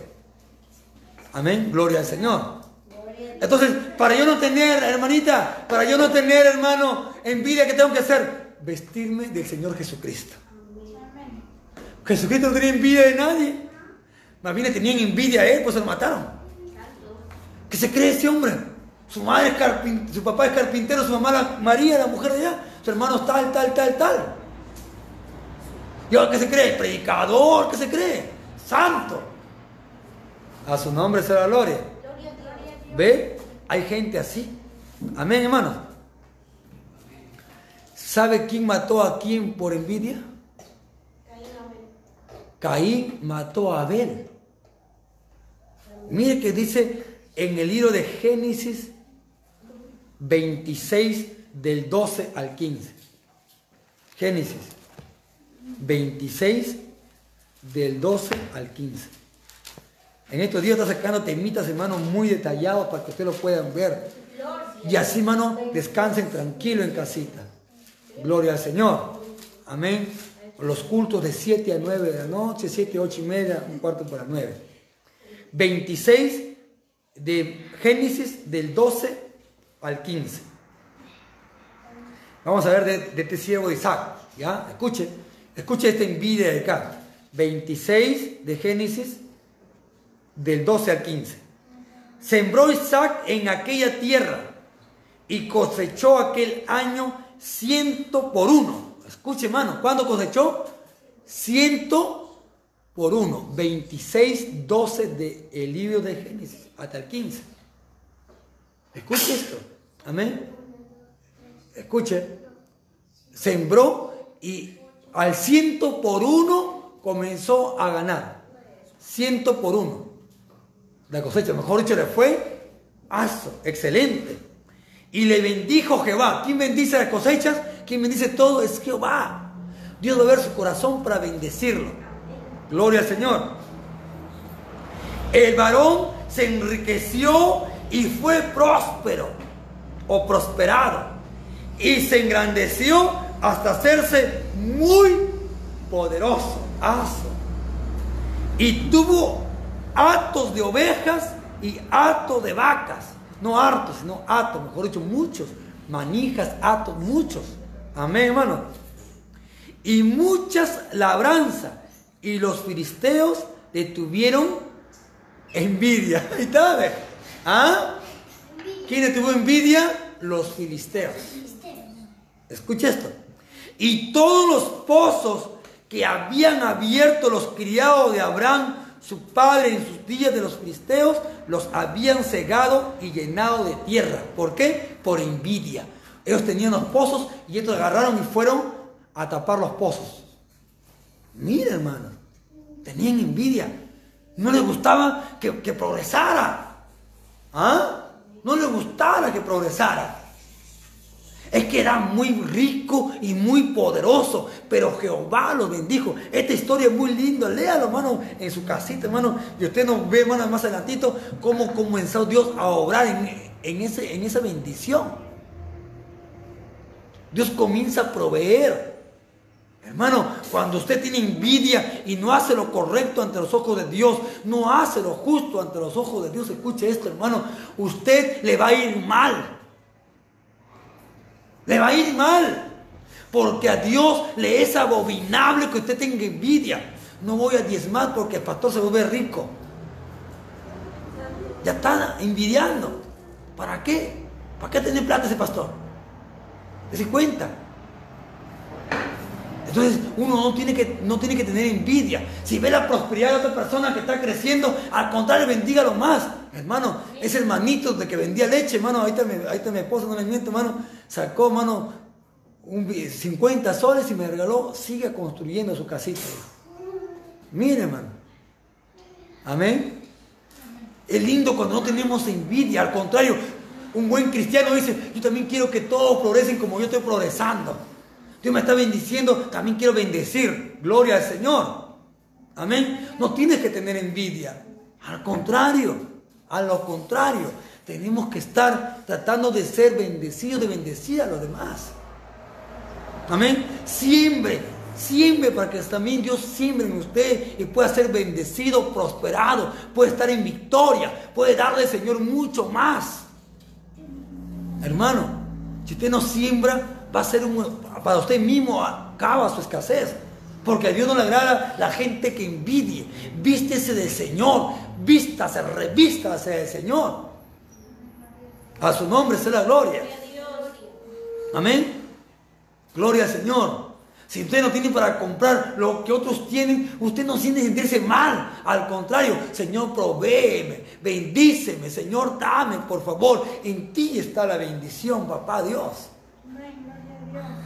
Amén. Gloria al Señor. Entonces, para yo no tener, hermanita, para yo no tener, hermano, envidia, ¿qué tengo que hacer? Vestirme del Señor Jesucristo. Jesucristo no tenía envidia de nadie. Más bien le tenían envidia a él, pues se lo mataron. ¿Qué se cree ese hombre? Su madre es carpintero, su papá es carpintero, su mamá María, la mujer de allá, su hermano es tal, tal, tal, tal. ¿Y ahora qué se cree? Predicador, ¿qué se cree? Santo. A su nombre la gloria. ¿Ve? Hay gente así. Amén, hermanos. ¿Sabe quién mató a quién por envidia? Caín mató a Abel. Mire que dice en el libro de Génesis 26 del 12 al 15. Génesis 26 del 12 al 15. En estos días está sacando temitas, hermanos, muy detallados para que ustedes lo puedan ver. Y así, hermano, descansen tranquilo en casita. Gloria al Señor. Amén. Los cultos de 7 a 9 de la noche, 7, 8 y media, un cuarto para 9. 26 de Génesis del 12 al 15. Vamos a ver de, de este siervo de Isaac. ¿Ya? Escuche, escuche esta envidia de acá. 26 de Génesis del 12 al 15. Sembró Isaac en aquella tierra y cosechó aquel año ciento por uno. Escuche, hermano, ¿cuándo cosechó? Ciento por uno. 26, 12 del libro de Génesis hasta el 15. Escuche esto. Amén. Escuche. Sembró y al ciento por uno comenzó a ganar. Ciento por uno. La cosecha, mejor dicho, le fue aso, excelente. Y le bendijo Jehová. ¿Quién bendice las cosechas? ¿Quién bendice todo? Es Jehová. Dios debe ver su corazón para bendecirlo. Gloria al Señor. El varón se enriqueció y fue próspero o prosperado. Y se engrandeció hasta hacerse muy poderoso. Aso. Y tuvo hatos de ovejas y hatos de vacas. No hartos, sino hatos, mejor dicho, muchos. Manijas, hatos, muchos. Amén, hermano. Y muchas labranzas. Y los filisteos le tuvieron envidia. Está, ¿ve? ¿Ah? ¿Quién le tuvo envidia? Los filisteos. Escucha esto. Y todos los pozos que habían abierto los criados de Abraham, su padre en sus días de los filisteos, los habían cegado y llenado de tierra. ¿Por qué? Por envidia. Ellos tenían los pozos y estos agarraron y fueron a tapar los pozos. Mira, hermano, tenían envidia. No les gustaba que, que progresara. ¿Ah? No les gustaba que progresara. Es que era muy rico y muy poderoso, pero Jehová lo bendijo. Esta historia es muy linda, léalo, hermano, en su casita, hermano. Y usted nos ve, hermano, más adelantito, cómo comenzó Dios a obrar en, en ese, en esa bendición. Dios comienza a proveer. Hermano, cuando usted tiene envidia y no hace lo correcto ante los ojos de Dios, no hace lo justo ante los ojos de Dios, escuche esto, hermano, usted le va a ir mal. Le va a ir mal. Porque a Dios le es abominable que usted tenga envidia. No voy a diezmar porque el pastor se vuelve rico. Ya está envidiando. ¿Para qué? ¿Para qué tener plata ese pastor? ¿Se cuenta? Entonces uno no tiene, que, no tiene que tener envidia. Si ve la prosperidad de otra persona que está creciendo, al contrario, bendígalo más. Hermano, ese hermanito de que vendía leche, hermano, mi, ahí está mi esposa, no le miento, hermano, sacó, hermano, un, 50 soles y me regaló, siga construyendo su casita. Mire, hermano. Amén. Es lindo cuando no tenemos envidia, al contrario, un buen cristiano dice, yo también quiero que todos florecen como yo estoy progresando. Dios me está bendiciendo, también quiero bendecir. Gloria al Señor. Amén. No tienes que tener envidia. Al contrario, a lo contrario, tenemos que estar tratando de ser bendecidos, de bendecir a los demás. Amén. Siempre, siempre para que también Dios siembre en usted y pueda ser bendecido, prosperado, puede estar en victoria, puede darle Señor mucho más. Hermano, si usted no siembra, va a ser para usted mismo acaba su escasez. Porque a Dios no le agrada la gente que envidie. Vístese del Señor, vístase, revístase del Señor. A su nombre sea la gloria. Amén. Gloria al Señor. Si usted no tiene para comprar lo que otros tienen, usted no siente sentirse mal. Al contrario, Señor, provéeme, bendíceme, Señor, dame, por favor. En ti está la bendición, papá Dios.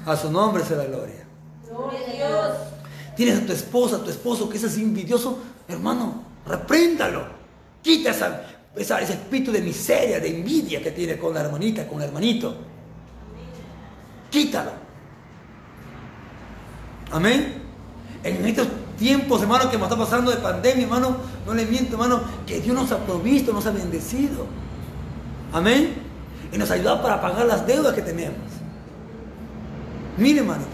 A su nombre sea la gloria. Gloria a Dios. Tienes a tu esposa, a tu esposo que es así envidioso, hermano, repréndalo. Quita esa, ese espíritu de miseria, de envidia que tiene con la hermanita, con el hermanito. Quítalo. Amén. En estos tiempos, hermano, que nos está pasando de pandemia, hermano, no le miento, hermano, que Dios nos ha provisto, nos ha bendecido. Amén. Y nos ha ayudado para pagar las deudas que tenemos. Mire, hermanito.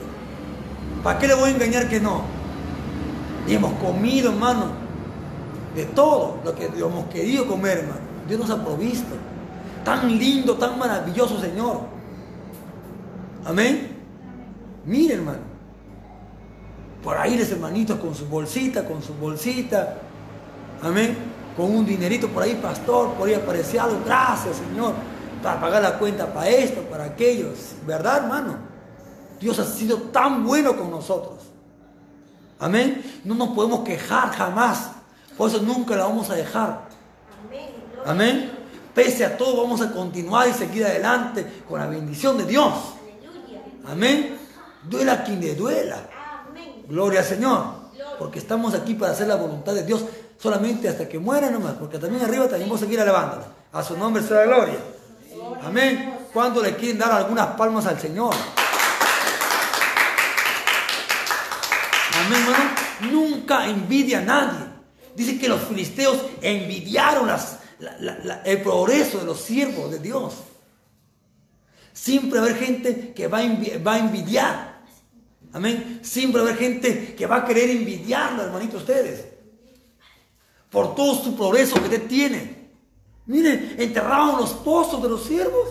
¿Para qué le voy a engañar que no? Y hemos comido, hermano, de todo lo que hemos querido comer, hermano. Dios nos ha provisto. Tan lindo, tan maravilloso, Señor. Amén. Mire, hermano. Por ahí les hermanitos con su bolsita, con su bolsita. Amén. Con un dinerito por ahí, pastor, por ahí aparecía algo. Gracias, Señor. Para pagar la cuenta para esto, para aquello. ¿Verdad, hermano? Dios ha sido tan bueno con nosotros. Amén. No nos podemos quejar jamás. Por eso nunca la vamos a dejar. Amén. Pese a todo, vamos a continuar y seguir adelante con la bendición de Dios. Amén. Duela quien le duela. Gloria al Señor. Porque estamos aquí para hacer la voluntad de Dios solamente hasta que muera nomás. Porque también arriba también vamos a seguir alabándole. A su nombre sea la gloria. Amén. ¿Cuándo le quieren dar algunas palmas al Señor? Amén, hermano. Nunca envidia a nadie. Dice que los filisteos envidiaron las- la- la- la- el progreso de los siervos de Dios. Siempre va a haber gente que va a, va a envidiar. Amén. Siempre va a haber gente que va a querer envidiarlo, hermanito, ustedes. Por todo su progreso que usted tiene. Mire, enterraron los pozos de los siervos.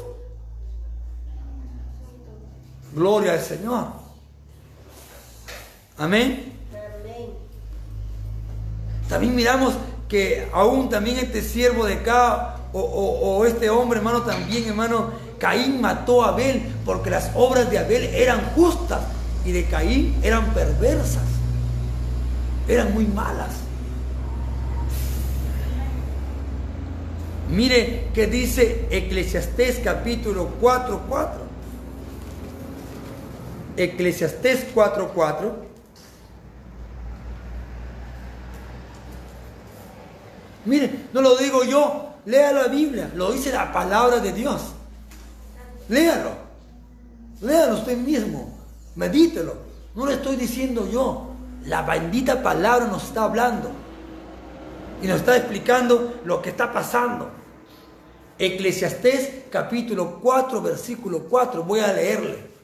Gloria al Señor. Amén. Amén. También miramos que aún también este siervo de acá, o, o- o este hombre, hermano, también, hermano, Caín mató a Abel porque las obras de Abel eran justas y de Caín eran perversas, eran muy malas. Mire que dice Eclesiastés capítulo 4, 4. Eclesiastés 4, 4. Mire, no lo digo yo, lea la Biblia, lo dice la palabra de Dios. Léalo, léalo usted mismo, medítelo. No lo estoy diciendo yo, la bendita palabra nos está hablando y nos está explicando lo que está pasando. Eclesiastés capítulo 4, versículo 4, voy a leerle.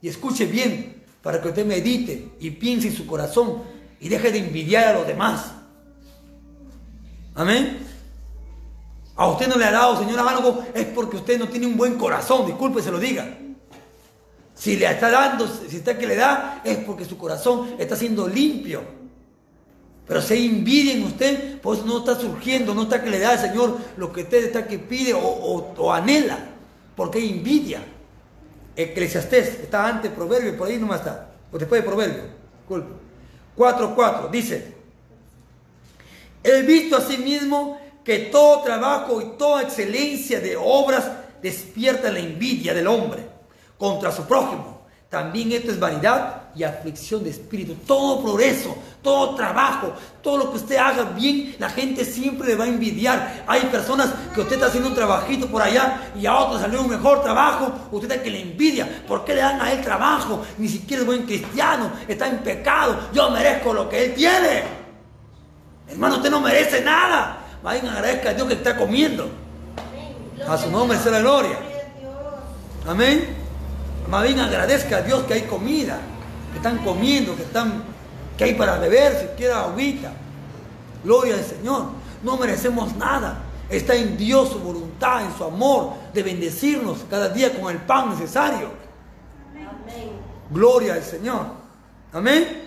Y escuche bien, para que usted medite y piense en su corazón y deje de envidiar a los demás. Amén. A usted no le ha dado, Señor, algo, es porque usted no tiene un buen corazón, disculpe, se lo diga. Si le está dando, si está que le da, es porque su corazón está siendo limpio. Pero si hay envidia en usted, pues no está surgiendo, no está que le da al Señor lo que usted está que pide o, anhela, porque envidia. Eclesiastés, está antes Proverbio, por ahí nomás está, o después de Proverbio, disculpe. 4.4, dice, He visto asimismo que todo trabajo y toda excelencia de obras despierta la envidia del hombre contra su prójimo. También esto es vanidad y aflicción de espíritu. Todo progreso, todo trabajo, todo lo que usted haga bien, la gente siempre le va a envidiar. Hay personas que usted está haciendo un trabajito por allá y a otros salió un mejor trabajo, usted está que le envidia. ¿Por qué le dan a él trabajo? Ni siquiera es buen cristiano, está en pecado. Yo merezco lo que él tiene. Hermano, usted no merece nada. Vayan, agradezca a Dios que está comiendo. A su nombre sea la gloria. Amén. Más bien agradezca a Dios que hay comida, que están comiendo, que, están, que hay para beber, si quiera agüita. Gloria al Señor. No merecemos nada. Está en Dios su voluntad, en su amor de bendecirnos cada día con el pan necesario. Gloria al Señor. Amén.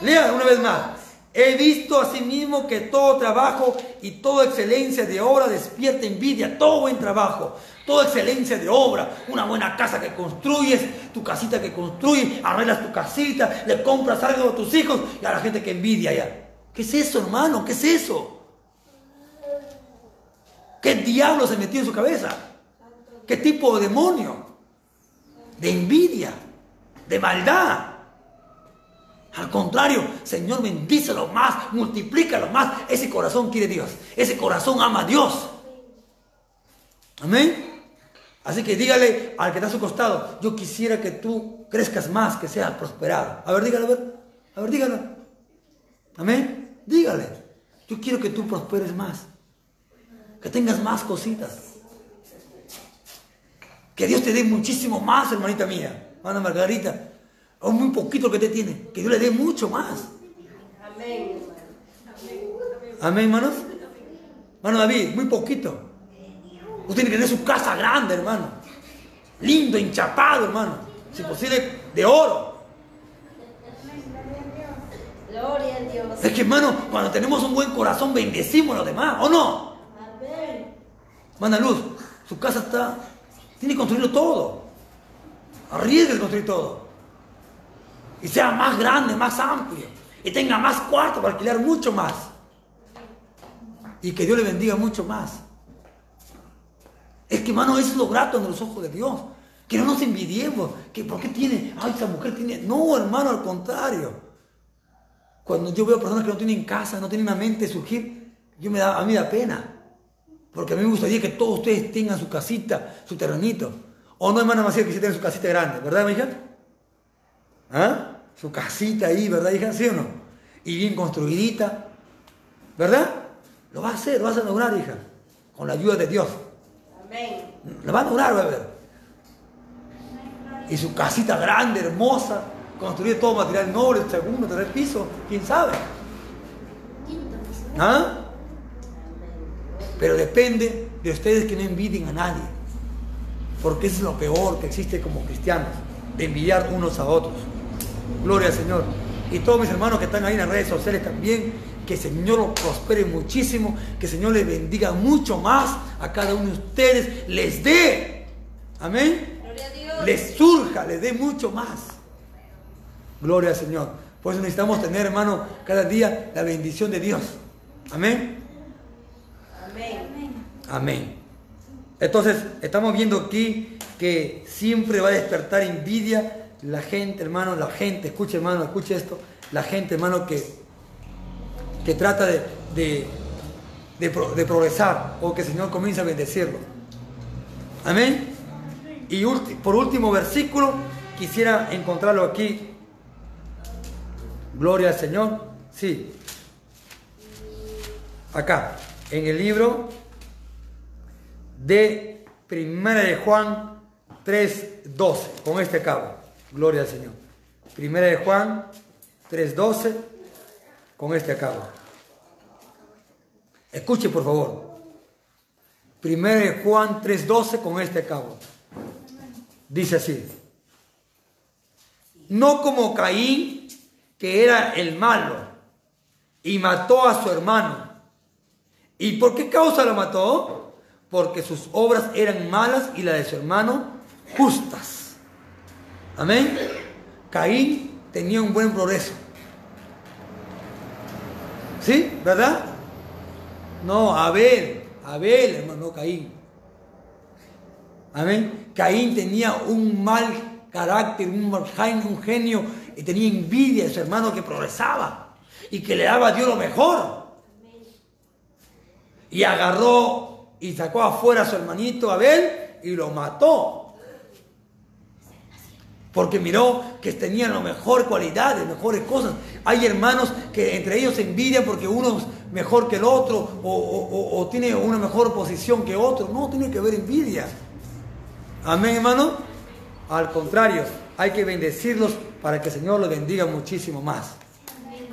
Lea una vez más. He visto asimismo que todo trabajo y toda excelencia de obra despierta envidia, todo buen trabajo, toda excelencia de obra, una buena casa que construyes, tu casita que construyes, arreglas tu casita, le compras algo a tus hijos y a la gente que envidia ya. ¿Qué es eso, hermano? ¿Qué es eso? ¿Qué diablo se metió en su cabeza? ¿Qué tipo de demonio? De envidia, de maldad. Al contrario, Señor, bendícelo más, multiplícalo más. Ese corazón quiere Dios. Ese corazón ama a Dios. Amén. Así que dígale al que está a su costado, yo quisiera que tú crezcas más, que seas prosperado. A ver, dígale, a ver. A ver, dígalo. Amén. Dígale. Yo quiero que tú prosperes más. Que tengas más cositas. Que Dios te dé muchísimo más, hermanita mía. Hermana Margarita. O muy poquito que te tiene. Que Dios le dé mucho más. Amén. Amén, hermanos. Hermano David, muy poquito. Usted tiene que tener su casa grande, hermano. Lindo, enchapado, hermano. Si posible, de oro. Gloria a Dios. Es que, hermano, cuando tenemos un buen corazón, bendecimos a los demás, ¿o no? Amén. Hermana Luz, su casa está. Tiene que construirlo todo. Arriesgue de construir todo. Y sea más grande, más amplio. Y tenga más cuartos para alquilar mucho más. Y que Dios le bendiga mucho más. Es que, hermano, eso es lo grato en los ojos de Dios. Que no nos envidiemos. Que, ¿Por qué tiene? Ay, esa mujer tiene. No, hermano, al contrario. Cuando yo veo personas que no tienen casa, no tienen una mente surgir, yo me da, a mí da pena. Porque a mí me gustaría que todos ustedes tengan su casita, su terrenito. O no, hermana Maciel, que sí tengan su casita grande, ¿verdad, mi hija? ¿Ah? Su casita ahí, ¿verdad, hija? ¿Sí o no? Y bien construidita, ¿verdad? Lo va a hacer, lo vas a lograr, hija. Con la ayuda de Dios. Amén. Lo va a lograr, va a ver. Y su casita grande, hermosa, construir todo material noble, segundo, tercer piso, quién sabe. ¿Ah? Pero depende de ustedes que no envidien a nadie. Porque eso es lo peor que existe como cristianos, de envidiar unos a otros. Gloria al Señor. Y todos mis hermanos que están ahí en las redes sociales también, que el Señor los prospere muchísimo, que el Señor les bendiga mucho más a cada uno de ustedes, les dé. Amén. Gloria a Dios. Les surja, les dé mucho más. Gloria al Señor. Por eso necesitamos tener, hermano, cada día la bendición de Dios. Amén. Amén. Amén. Entonces, estamos viendo aquí que siempre va a despertar envidia la gente, hermano, la gente, escuche, hermano, escuche esto, la gente, hermano, que, que trata de, de, de pro- de progresar o que el Señor comienza a bendecirlo. Amén. Y por último versículo, quisiera encontrarlo aquí. Gloria al Señor. Sí. Acá, en el libro de Primera de Juan 3:12. Con este cabo. Gloria al Señor. Primera de Juan 3.12. Con este acabo. Escuche por favor. Primera de Juan 3.12 con este acabo. Dice así. No como Caín, que era el malo, y mató a su hermano. ¿Y por qué causa lo mató? Porque sus obras eran malas y las de su hermano justas. Amén. Caín tenía un buen progreso. ¿Sí? ¿Verdad? No, Abel, Abel, hermano, no Caín. Amén. Caín tenía un mal carácter, un, mal genio, un genio, y tenía envidia de su hermano que progresaba y que le daba a Dios lo mejor. Y agarró y sacó afuera a su hermanito Abel y lo mató. Porque miró que tenían las mejores cualidades, mejores cosas. Hay hermanos que entre ellos se envidian porque uno es mejor que el otro o, o- o tiene una mejor posición que otro. No, tiene que haber envidia. Amén, hermano. Al contrario, hay que bendecirlos para que el Señor los bendiga muchísimo más.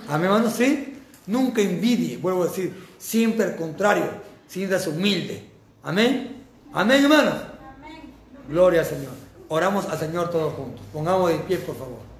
Amén, hermano, sí. Nunca envidie, vuelvo a decir, siempre al contrario, siéntase humilde. Amén. Amén, hermanos. Gloria al Señor. Oramos al Señor todos juntos. Pongamos de pie, por favor.